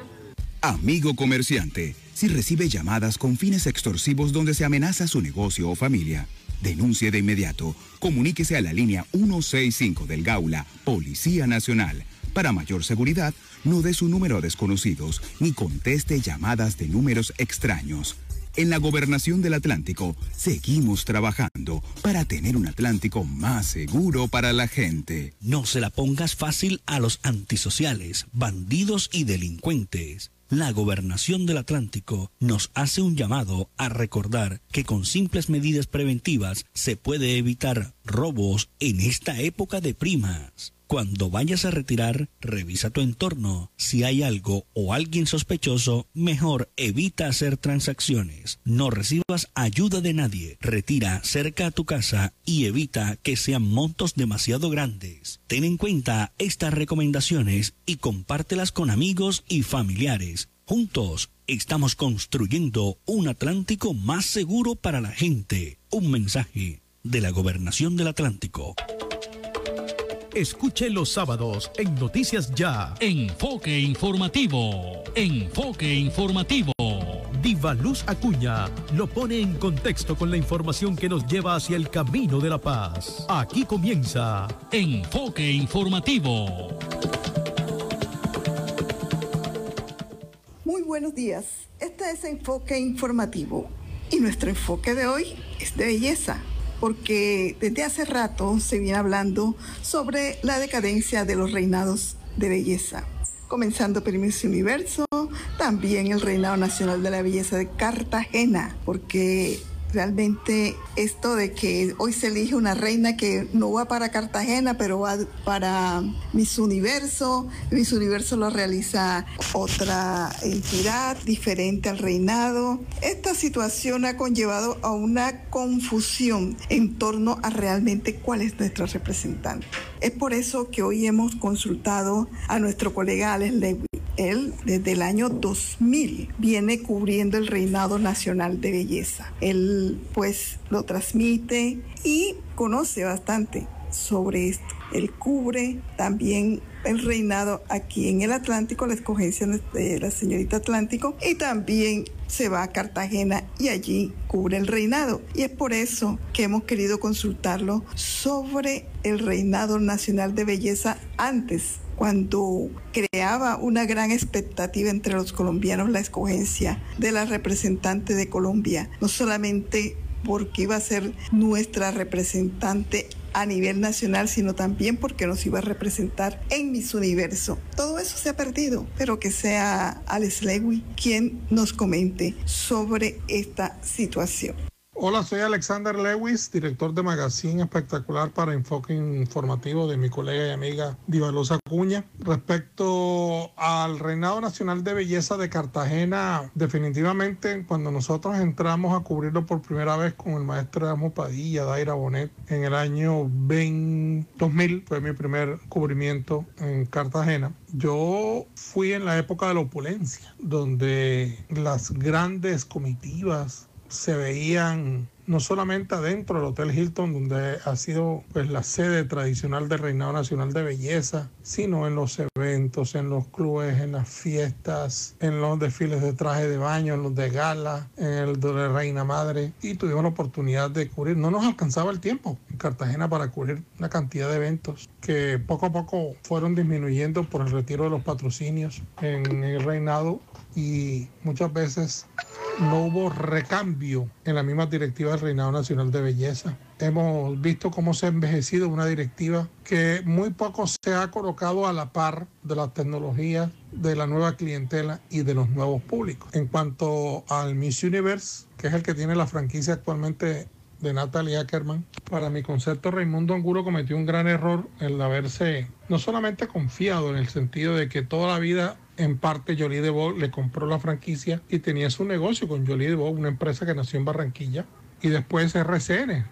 Speaker 49: Amigo comerciante, si recibe llamadas con fines extorsivos donde se amenaza su negocio o familia, denuncie de inmediato. Comuníquese a la línea 165 del Gaula, Policía Nacional. Para mayor seguridad, no dé su número a desconocidos ni conteste llamadas de números extraños. En la gobernación del Atlántico, seguimos trabajando para tener un Atlántico más seguro para la gente.
Speaker 50: No se la pongas fácil a los antisociales, bandidos y delincuentes. La gobernación del Atlántico nos hace un llamado a recordar que con simples medidas preventivas se puede evitar robos en esta época de primas. Cuando vayas a retirar, revisa tu entorno. Si hay algo o alguien sospechoso, mejor evita hacer transacciones. No recibas ayuda de nadie. Retira cerca a tu casa y evita que sean montos demasiado grandes. Ten en cuenta estas recomendaciones y compártelas con amigos y familiares. Juntos estamos construyendo un Atlántico más seguro para la gente. Un mensaje de la Gobernación del Atlántico.
Speaker 51: Escuche los sábados en Noticias Ya.
Speaker 8: Enfoque informativo. Enfoque informativo.
Speaker 51: Diva Luz Acuña lo pone en contexto con la información que nos lleva hacia el camino de la paz. Aquí comienza
Speaker 8: Enfoque informativo.
Speaker 52: Muy buenos días. Este es Enfoque Informativo y nuestro enfoque de hoy es de belleza, porque desde hace rato se viene hablando sobre la decadencia de los reinados de belleza. Comenzando por Miss Universo, también el Reinado Nacional de la Belleza de Cartagena, porque realmente esto de que hoy se elige una reina que no va para Cartagena, pero va para Miss Universo. Miss Universo lo realiza otra entidad diferente al reinado. Esta situación ha conllevado a una confusión en torno a realmente cuál es nuestra representante. Es por eso que hoy hemos consultado a nuestro colega Alex Lewis Él desde el año 2000 viene cubriendo el reinado nacional de belleza. Él pues lo transmite y conoce bastante sobre esto. Él cubre también el reinado aquí en el Atlántico, la escogencia de la señorita Atlántico, y también se va a Cartagena y allí cubre el reinado. Y es por eso que hemos querido consultarlo sobre el reinado nacional de belleza antes cuando creaba una gran expectativa entre los colombianos la escogencia de la representante de Colombia, no solamente porque iba a ser nuestra representante a nivel nacional, sino también porque nos iba a representar en Miss Universo. Todo eso se ha perdido, pero que sea Alex Lewy quien nos comente sobre esta situación.
Speaker 53: Hola, soy Alexander Lewis, director de Magazine Espectacular para Enfoque Informativo de mi colega y amiga Divalosa Cuña. Respecto al Reinado Nacional de Belleza de Cartagena, definitivamente cuando nosotros entramos a cubrirlo por primera vez con el maestro Amo Padilla, Daira Bonet, en el año 20, 2000, fue mi primer cubrimiento en Cartagena. Yo fui en la época de la opulencia, donde las grandes comitivas se veían no solamente adentro del Hotel Hilton, donde ha sido pues, la sede tradicional del Reinado Nacional de Belleza, sino en los eventos, en los clubes, en las fiestas, en los desfiles de traje de baño, en los de gala, en el de Reina Madre. Y tuvimos la oportunidad de cubrir, no nos alcanzaba el tiempo Cartagena para cubrir una cantidad de eventos que poco a poco fueron disminuyendo por el retiro de los patrocinios en el reinado y muchas veces no hubo recambio en la misma directiva del Reinado Nacional de Belleza. Hemos visto cómo se ha envejecido una directiva que muy poco se ha colocado a la par de las tecnologías, de la nueva clientela y de los nuevos públicos. En cuanto al Miss Universe, que es el que tiene la franquicia actualmente de Natalie Ackerman. Para mi concepto, Raimundo Angulo cometió un gran error en haberse no solamente confiado en el sentido de que toda la vida en parte Jolie Debo le compró la franquicia y tenía su negocio con Jolie Debo, una empresa que nació en Barranquilla, y después RCN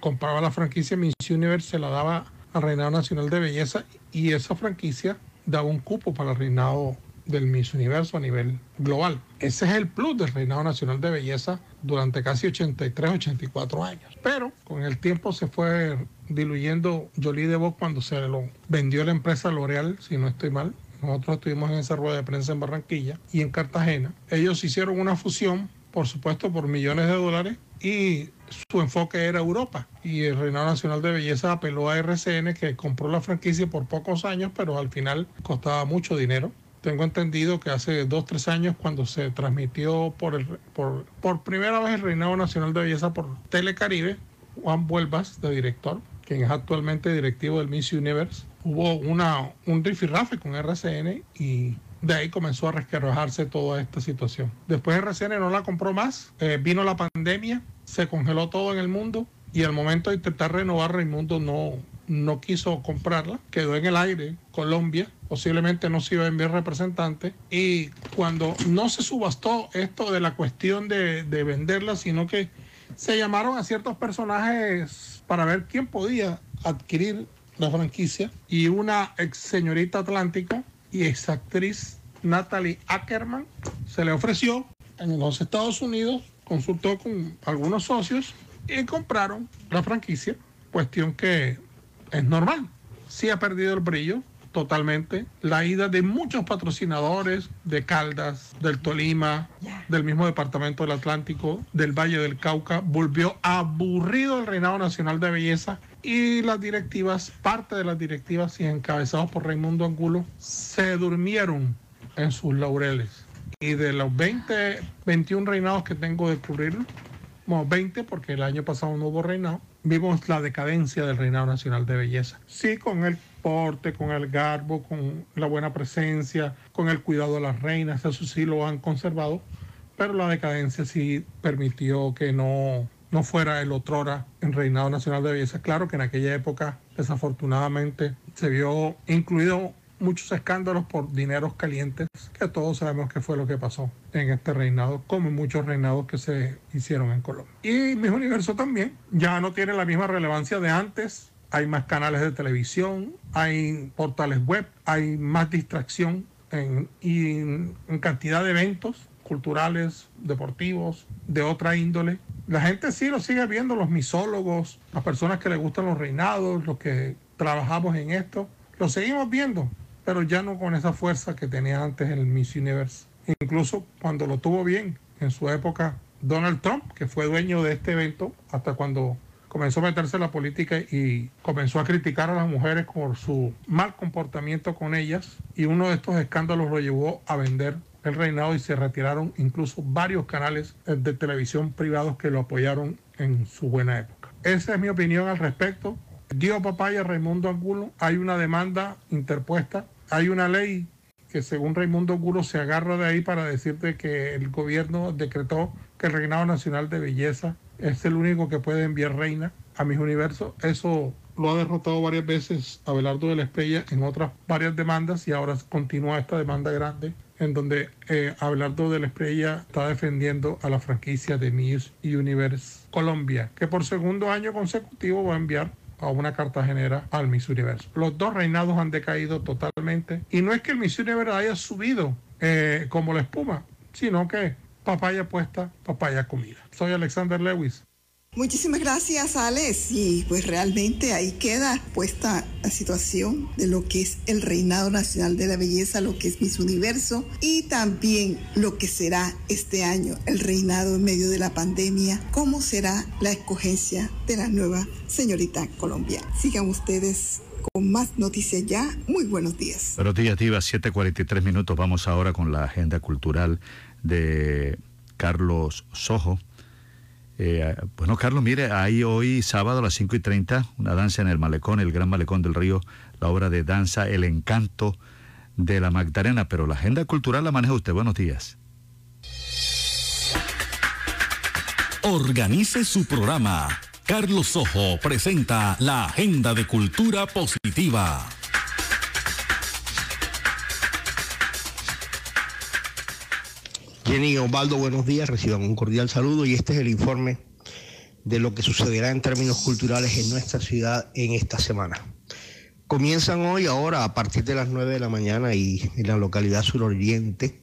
Speaker 53: compraba la franquicia Miss Universe, se la daba al Reinado Nacional de Belleza y esa franquicia daba un cupo para el reinado del Miss Universo a nivel global. Ese es el plus del Reinado Nacional de Belleza durante casi 83, 84 años. Pero con el tiempo se fue diluyendo Jolie de cuando se lo vendió la empresa L'Oreal, si no estoy mal. Nosotros estuvimos en esa rueda de prensa en Barranquilla y en Cartagena. Ellos hicieron una fusión, por supuesto, por millones de dólares y su enfoque era Europa. Y el Reinado Nacional de Belleza apeló a RCN que compró la franquicia por pocos años, pero al final costaba mucho dinero. Tengo entendido que hace dos, tres años, cuando se transmitió por, el, por, por primera vez el Reinado Nacional de Belleza por Telecaribe, Juan Vuelvas, de director, quien es actualmente directivo del Miss Universe, hubo una, un rifirrafe con RCN y de ahí comenzó a resquebrajarse toda esta situación. Después RCN no la compró más, eh, vino la pandemia, se congeló todo en el mundo y al momento de intentar renovar Raimundo no, no quiso comprarla, quedó en el aire Colombia, posiblemente no se iba a enviar representante y cuando no se subastó esto de la cuestión de, de venderla, sino que se llamaron a ciertos personajes para ver quién podía adquirir la franquicia y una ex señorita Atlántico y ex actriz Natalie Ackerman se le ofreció en los Estados Unidos, consultó con algunos socios y compraron la franquicia, cuestión que es normal. Sí ha perdido el brillo totalmente. La ida de muchos patrocinadores de Caldas, del Tolima, del mismo departamento del Atlántico, del Valle del Cauca, volvió aburrido el reinado nacional de belleza y las directivas, parte de las directivas y encabezados por Raimundo Angulo, se durmieron en sus laureles. Y de los 20, 21 reinados que tengo de cubrir, bueno, 20 porque el año pasado no hubo reinado, vimos la decadencia del reinado nacional de belleza. Sí, con el porte, con el garbo, con la buena presencia, con el cuidado de las reinas, eso sí lo han conservado, pero la decadencia sí permitió que no, no fuera el otrora en reinado nacional de belleza. Claro que en aquella época, desafortunadamente, se vio incluido muchos escándalos por dineros calientes, que todos sabemos que fue lo que pasó en este reinado, como en muchos reinados que se hicieron en Colombia. Y Miss Universo también ya no tiene la misma relevancia de antes. Hay más canales de televisión, hay portales web, hay más distracción en, y en cantidad de eventos culturales, deportivos, de otra índole. La gente sí lo sigue viendo, los misólogos, las personas que les gustan los reinados, los que trabajamos en esto, lo seguimos viendo, pero ya no con esa fuerza que tenía antes el Miss Universe. Incluso cuando lo tuvo bien en su época Donald Trump, que fue dueño de este evento, hasta cuando comenzó a meterse en la política y comenzó a criticar a las mujeres por su mal comportamiento con ellas y uno de estos escándalos lo llevó a vender el reinado y se retiraron incluso varios canales de televisión privados que lo apoyaron en su buena época. Esa es mi opinión al respecto. Dio papaya Raimundo Angulo, hay una demanda interpuesta, hay una ley que según Raimundo Angulo se agarra de ahí para decirte que el gobierno decretó que el reinado nacional de belleza es el único que puede enviar reina a mis universos. Eso lo ha derrotado varias veces Abelardo de la Estrella en otras varias demandas y ahora continúa esta demanda grande en donde eh, Abelardo de la Estrella está defendiendo a la franquicia de Miss Universe Colombia, que por segundo año consecutivo va a enviar a una cartagenera al Miss Universo. Los dos reinados han decaído totalmente y no es que el Miss Universe haya subido eh, como la espuma, sino que papaya puesta, papaya comida. Soy Alexander Lewis.
Speaker 52: Muchísimas gracias, Alex. Y pues realmente ahí queda puesta la situación de lo que es el reinado nacional de la belleza, lo que es Miss Universo y también lo que será este año el reinado en medio de la pandemia, cómo será la escogencia de la nueva señorita colombiana. Sigan ustedes con más noticias ya. Muy buenos días.
Speaker 3: Buenos días, Diva. 7:43 minutos. Vamos ahora con la agenda cultural de Carlos Sojo. Eh, bueno, Carlos, mire, hay hoy sábado a las 5 y 30 una danza en el malecón, el gran malecón del río, la obra de danza El Encanto de la Magdalena, pero la agenda cultural la maneja usted. Buenos días.
Speaker 8: Organice su programa. Carlos Ojo presenta la Agenda de Cultura Positiva.
Speaker 54: Jenny Osvaldo, buenos días, reciban un cordial saludo y este es el informe de lo que sucederá en términos culturales en nuestra ciudad en esta semana. Comienzan hoy, ahora, a partir de las 9 de la mañana y en la localidad suroriente,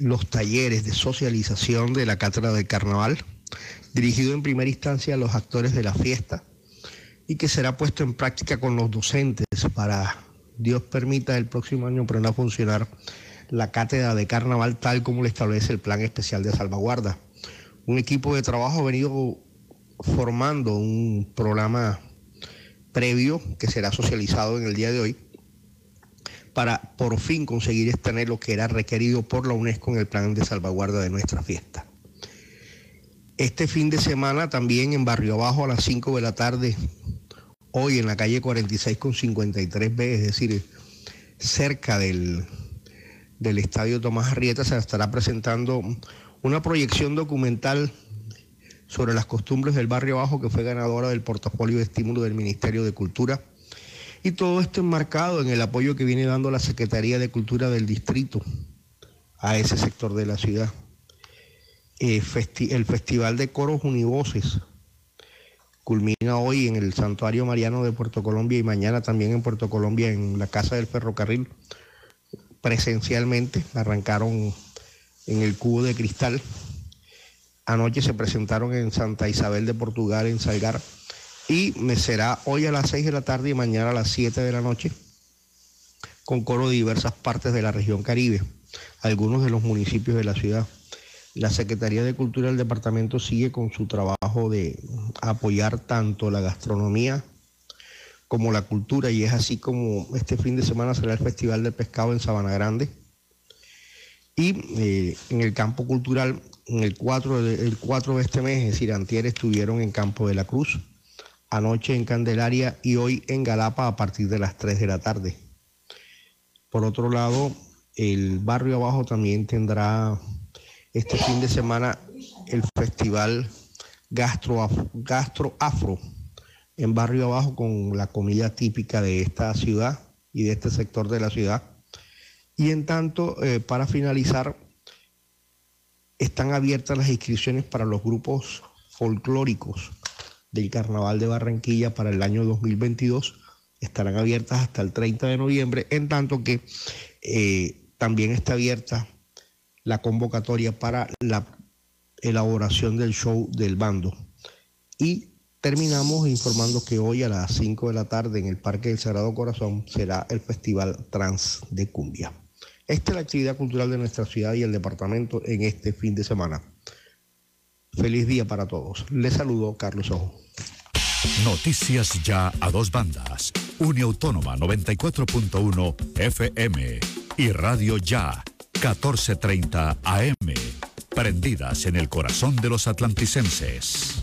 Speaker 54: los talleres de socialización de la Cátedra del Carnaval, dirigido en primera instancia a los actores de la fiesta y que será puesto en práctica con los docentes para, Dios permita, el próximo año a funcionar la cátedra de carnaval tal como lo establece el Plan Especial de Salvaguarda. Un equipo de trabajo ha venido formando un programa previo que será socializado en el día de hoy para por fin conseguir extener lo que era requerido por la UNESCO en el plan de salvaguarda de nuestra fiesta. Este fin de semana también en Barrio Abajo a las 5 de la tarde, hoy en la calle 46 con 53B, es decir, cerca del, del Estadio Tomás Arrieta, se estará presentando una proyección documental sobre las costumbres del barrio Bajo que fue ganadora del portafolio de estímulo del Ministerio de Cultura. Y todo esto enmarcado en el apoyo que viene dando la Secretaría de Cultura del Distrito a ese sector de la ciudad. Eh, el Festival de Coros Univoces culmina hoy en el Santuario Mariano de Puerto Colombia y mañana también en Puerto Colombia en la Casa del Ferrocarril presencialmente. Arrancaron en el Cubo de Cristal. Anoche se presentaron en Santa Isabel de Portugal, en Salgar. Y me será hoy a las 6 de la tarde y mañana a las 7 de la noche con coro de diversas partes de la región Caribe, algunos de los municipios de la ciudad. La Secretaría de Cultura del departamento sigue con su trabajo de apoyar tanto la gastronomía como la cultura y es así como este fin de semana será el Festival del Pescado en Sabana Grande. Y eh, en el campo cultural, en el 4, de, el 4 de este mes, es decir, antier estuvieron en Campo de la Cruz, anoche en Candelaria y hoy en Galapa a partir de las 3 de la tarde. Por otro lado, el barrio abajo también tendrá este fin de semana el Festival Gastro, Gastro Afro en Barrio Abajo con la comida típica de esta ciudad y de este sector de la ciudad. Y en tanto, eh, para finalizar, están abiertas las inscripciones para los grupos folclóricos del Carnaval de Barranquilla para el año 2022 estarán abiertas hasta el 30 de noviembre, en tanto que eh, también está abierta la convocatoria para la elaboración del show del bando. Y terminamos informando que hoy a las 5 de la tarde en el Parque del Sagrado Corazón será el Festival Trans de Cumbia. Esta es la actividad cultural de nuestra ciudad y el departamento en este fin de semana. Feliz día para todos. Les saludo Carlos Ojo.
Speaker 47: Noticias ya a dos bandas. Uniautónoma 94.1 FM y Radio Ya 1430 AM. Prendidas en el corazón de los atlanticenses.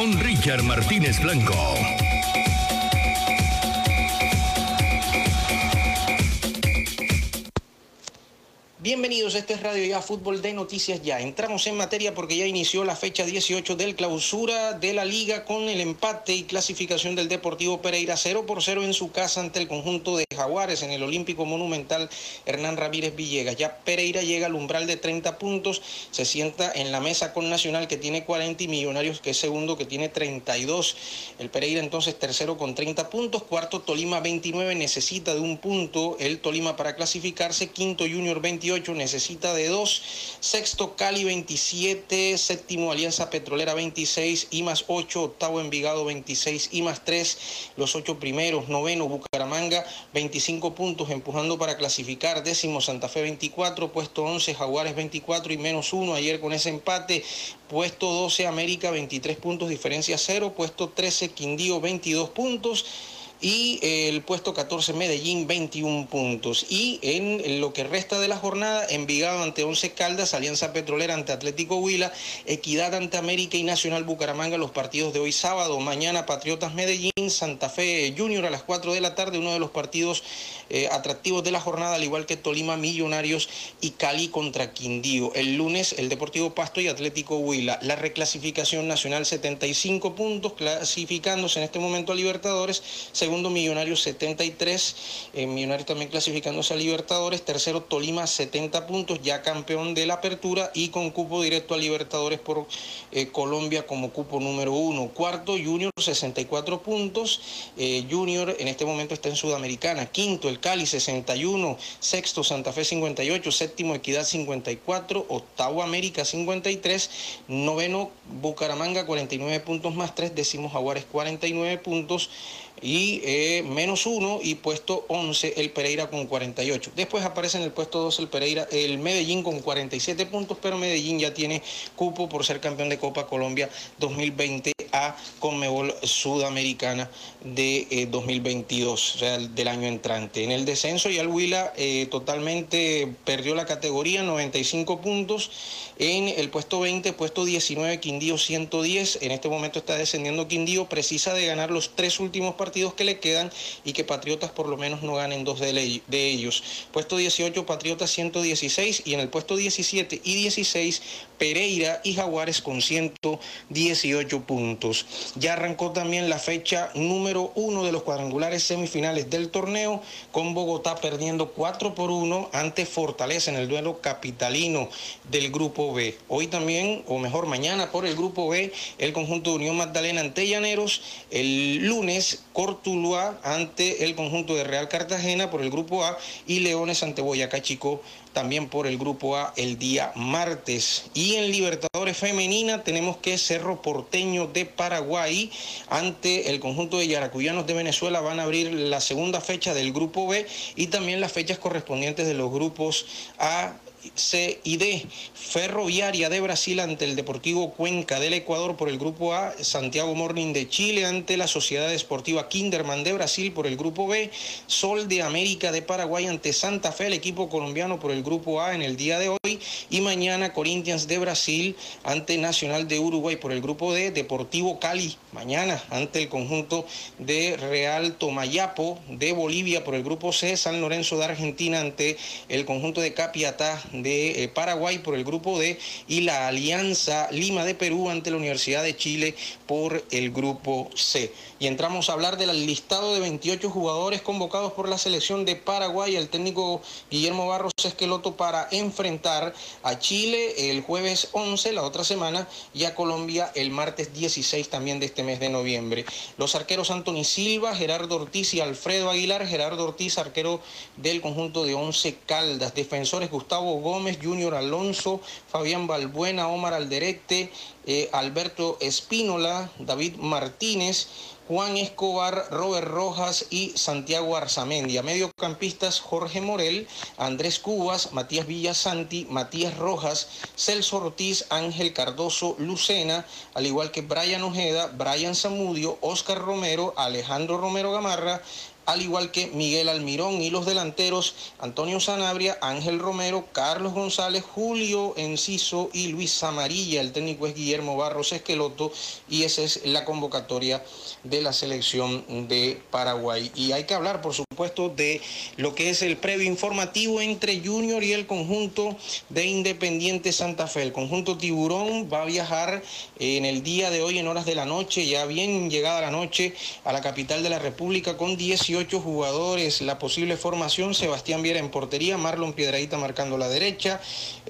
Speaker 10: con Richard Martínez Blanco.
Speaker 55: Bienvenidos, este es Radio Ya Fútbol de Noticias Ya. Entramos en materia porque ya inició la fecha 18 del clausura de la liga con el empate y clasificación del Deportivo Pereira 0 por 0 en su casa ante el conjunto de Jaguares en el Olímpico Monumental Hernán Ramírez Villegas. Ya Pereira llega al umbral de 30 puntos, se sienta en la mesa con Nacional que tiene 40 y Millonarios que es segundo que tiene 32. El Pereira entonces tercero con 30 puntos, cuarto Tolima 29 necesita de un punto el Tolima para clasificarse, quinto Junior 28 necesita de dos, sexto Cali 27, séptimo Alianza Petrolera 26 y más 8, octavo Envigado 26 y más 3, los ocho primeros, noveno Bucaramanga 25 puntos empujando para clasificar, décimo Santa Fe 24, puesto 11 Jaguares 24 y menos 1 ayer con ese empate, puesto 12 América 23 puntos, diferencia 0, puesto 13 Quindío 22 puntos y el puesto 14 Medellín 21 puntos. Y en lo que resta de la jornada, Envigado ante 11 Caldas, Alianza Petrolera ante Atlético Huila, Equidad ante América y Nacional Bucaramanga los partidos de hoy sábado, mañana Patriotas Medellín, Santa Fe Junior a las 4 de la tarde, uno de los partidos eh, atractivos de la jornada, al igual que Tolima Millonarios y Cali contra Quindío. El lunes el Deportivo Pasto y Atlético Huila. La reclasificación nacional 75 puntos, clasificándose en este momento a Libertadores segundo Millonarios 73, eh, Millonarios también clasificándose a Libertadores, tercero Tolima 70 puntos, ya campeón de la apertura y con cupo directo a Libertadores por eh, Colombia como cupo número uno, cuarto Junior 64 puntos, eh, Junior en este momento está en Sudamericana, quinto el Cali 61, sexto Santa Fe 58, séptimo Equidad 54, octavo América 53, noveno Bucaramanga 49 puntos más 3, décimo Jaguares 49 puntos y eh, menos uno y puesto 11 el Pereira con 48. Después aparece en el puesto 2 el Pereira, el Medellín con 47 puntos, pero Medellín ya tiene cupo por ser campeón de Copa Colombia 2020 a Conmebol Sudamericana de eh, 2022, o sea, del año entrante. En el descenso ya el Huila eh, totalmente perdió la categoría, 95 puntos. En el puesto 20, puesto 19, Quindío 110. En este momento está descendiendo Quindío, precisa de ganar los tres últimos partidos que le quedan y que Patriotas por lo menos no ganen dos de, ellos. Puesto 18, Patriotas 116 y en el puesto 17 y 16, Pereira y Jaguares con 118 puntos. Ya arrancó también la fecha número uno de los cuadrangulares semifinales del torneo, con Bogotá perdiendo 4 por 1 ante Fortaleza en el duelo capitalino del grupo B. Hoy también, o mejor mañana por el grupo B, el conjunto de Unión Magdalena ante Llaneros. El lunes, Cortuluá ante el conjunto de Real Cartagena por el grupo A y Leones ante Boyacá Chico también por el grupo A el día martes. Y en Libertadores Femenina tenemos que Cerro Porteño de Paraguay ante el conjunto de Yaracuyanos de Venezuela van a abrir la segunda fecha del grupo B y también las fechas correspondientes de los grupos A C y D. Ferroviaria de Brasil ante el Deportivo Cuenca del Ecuador por el grupo A. Santiago Morning de Chile ante la Sociedad Esportiva Kinderman de Brasil por el grupo B. Sol de América de Paraguay ante Santa Fe, el equipo colombiano por el grupo A en el día de hoy. Y mañana Corinthians de Brasil ante Nacional de Uruguay por el grupo D. Deportivo Cali mañana ante el conjunto de Real Tomayapo de Bolivia por el grupo C. San Lorenzo de Argentina ante el conjunto de Capiatá de eh, Paraguay por el grupo D y la Alianza Lima de Perú ante la Universidad de Chile por el grupo C. Y entramos a hablar del listado de 28 jugadores convocados por la selección de Paraguay, el técnico Guillermo Barros Esqueloto para enfrentar a Chile el jueves 11, la otra semana, y a Colombia el martes 16 también de este mes de noviembre. Los arqueros Anthony Silva, Gerardo Ortiz y Alfredo Aguilar, Gerardo Ortiz, arquero del conjunto de Once Caldas, defensores Gustavo Gómez, Junior Alonso, Fabián Balbuena, Omar Alderete, eh, Alberto Espínola, David Martínez, Juan Escobar, Robert Rojas y Santiago Arzamendia. Mediocampistas Jorge Morel, Andrés Cubas, Matías Villasanti, Matías Rojas, Celso Ortiz, Ángel Cardoso, Lucena, al igual que Brian Ojeda, Brian Zamudio, Oscar Romero, Alejandro Romero Gamarra, al igual que Miguel Almirón y los delanteros Antonio Sanabria, Ángel Romero, Carlos González, Julio Enciso y Luis Zamarilla. El técnico es Guillermo Barros Esqueloto y esa es la convocatoria de la selección de Paraguay. Y hay que hablar, por supuesto, de lo que es el previo informativo entre Junior y el conjunto de Independiente Santa Fe. El conjunto Tiburón va a viajar en el día de hoy en horas de la noche, ya bien llegada la noche, a la capital de la República con 18 jugadores. La posible formación, Sebastián Viera en portería, Marlon Piedradita marcando la derecha,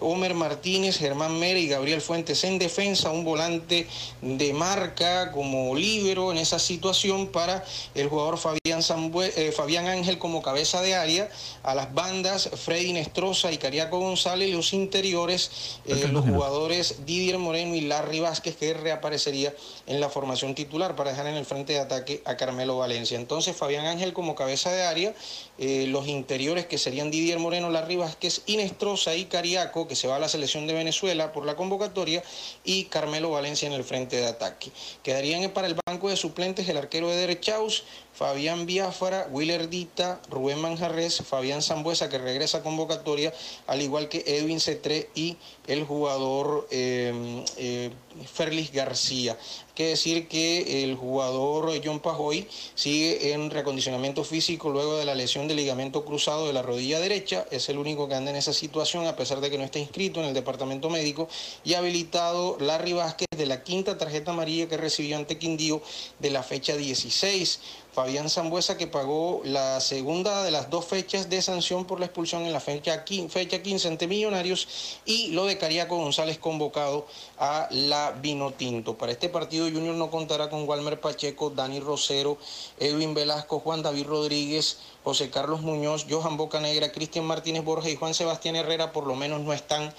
Speaker 55: Homer Martínez, Germán Mere y Gabriel Fuentes en defensa, un volante de marca como líbero en esa situación para el jugador Fabián, Zambue- eh, Fabián Ángel como cabeza de área, a las bandas Freddy Nestroza y Cariaco González, los interiores, eh, los jugadores Didier Moreno y Larry Vázquez que reaparecería en la formación titular para dejar en el frente de ataque a Carmelo Valencia. Entonces Fabián Ángel como cabeza de área, eh, los interiores que serían Didier Moreno, Larry Vázquez, Inestrosa y Cariaco, que se va a la selección de Venezuela por la convocatoria, y Carmelo Valencia en el frente de ataque. Quedarían para el banco de suplentes el arquero de Derechaus, Fabián Biafara, Willer Dita, Rubén Manjarres, Fabián Zambuesa, que regresa a convocatoria, al igual que Edwin Cetré y el jugador eh, eh, Ferlis García. Hay que decir que el jugador John Pajoy sigue en recondicionamiento físico luego de la lesión del ligamento cruzado de la rodilla derecha. Es el único que anda en esa situación, a pesar de que no está inscrito en el departamento médico. Y habilitado Larry Vázquez de la quinta tarjeta amarilla que recibió ante Quindío de la fecha 16. Fabián Zambuesa que pagó la segunda de las dos fechas de sanción por la expulsión en la fecha, quin- fecha 15 ante Millonarios y lo de Cariaco González convocado a la Vino Tinto. Para este partido Junior no contará con Walmer Pacheco, Dani Rosero, Edwin Velasco, Juan David Rodríguez, José Carlos Muñoz, Johan Bocanegra, Cristian Martínez Borja y Juan Sebastián Herrera por lo menos no están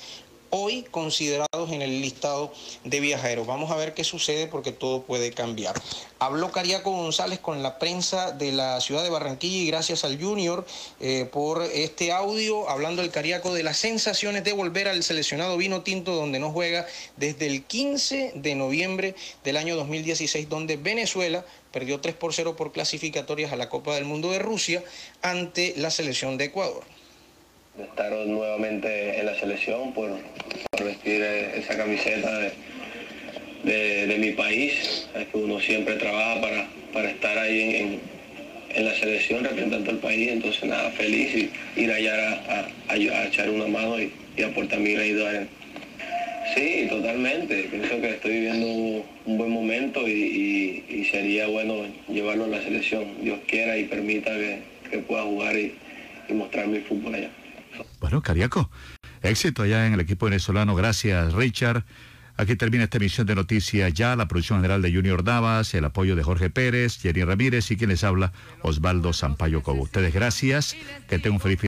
Speaker 55: hoy considerados en el listado de viajeros. Vamos a ver qué sucede porque todo puede cambiar. Habló Cariaco González con la prensa de la ciudad de Barranquilla y gracias al Junior eh, por este audio, hablando el Cariaco de las sensaciones de volver al seleccionado vino tinto donde no juega desde el 15 de noviembre del año 2016, donde Venezuela perdió 3 por 0 por clasificatorias a la Copa del Mundo de Rusia ante la selección de Ecuador.
Speaker 56: Estar nuevamente en la selección, por, vestir eh, esa camiseta de, de- mi país. Es que uno siempre trabaja para, para estar ahí en, en- la selección representando al país, entonces nada, feliz y ir allá a, a- a echar una mano y, y aportar mi granito de. Sí, totalmente. Pienso que estoy viviendo un buen momento y, y- y sería bueno llevarlo a la selección. Dios quiera y permita que, que pueda jugar y, y mostrar mi fútbol allá.
Speaker 3: Bueno, Cariaco, éxito allá en el equipo venezolano. Gracias, Richard. Aquí termina esta emisión de noticias ya, la producción general de Junior Davas, el apoyo de Jorge Pérez, Jenny Ramírez y quien les habla, Osvaldo Sampaio Cobo. Ustedes gracias, que tengan un feliz fin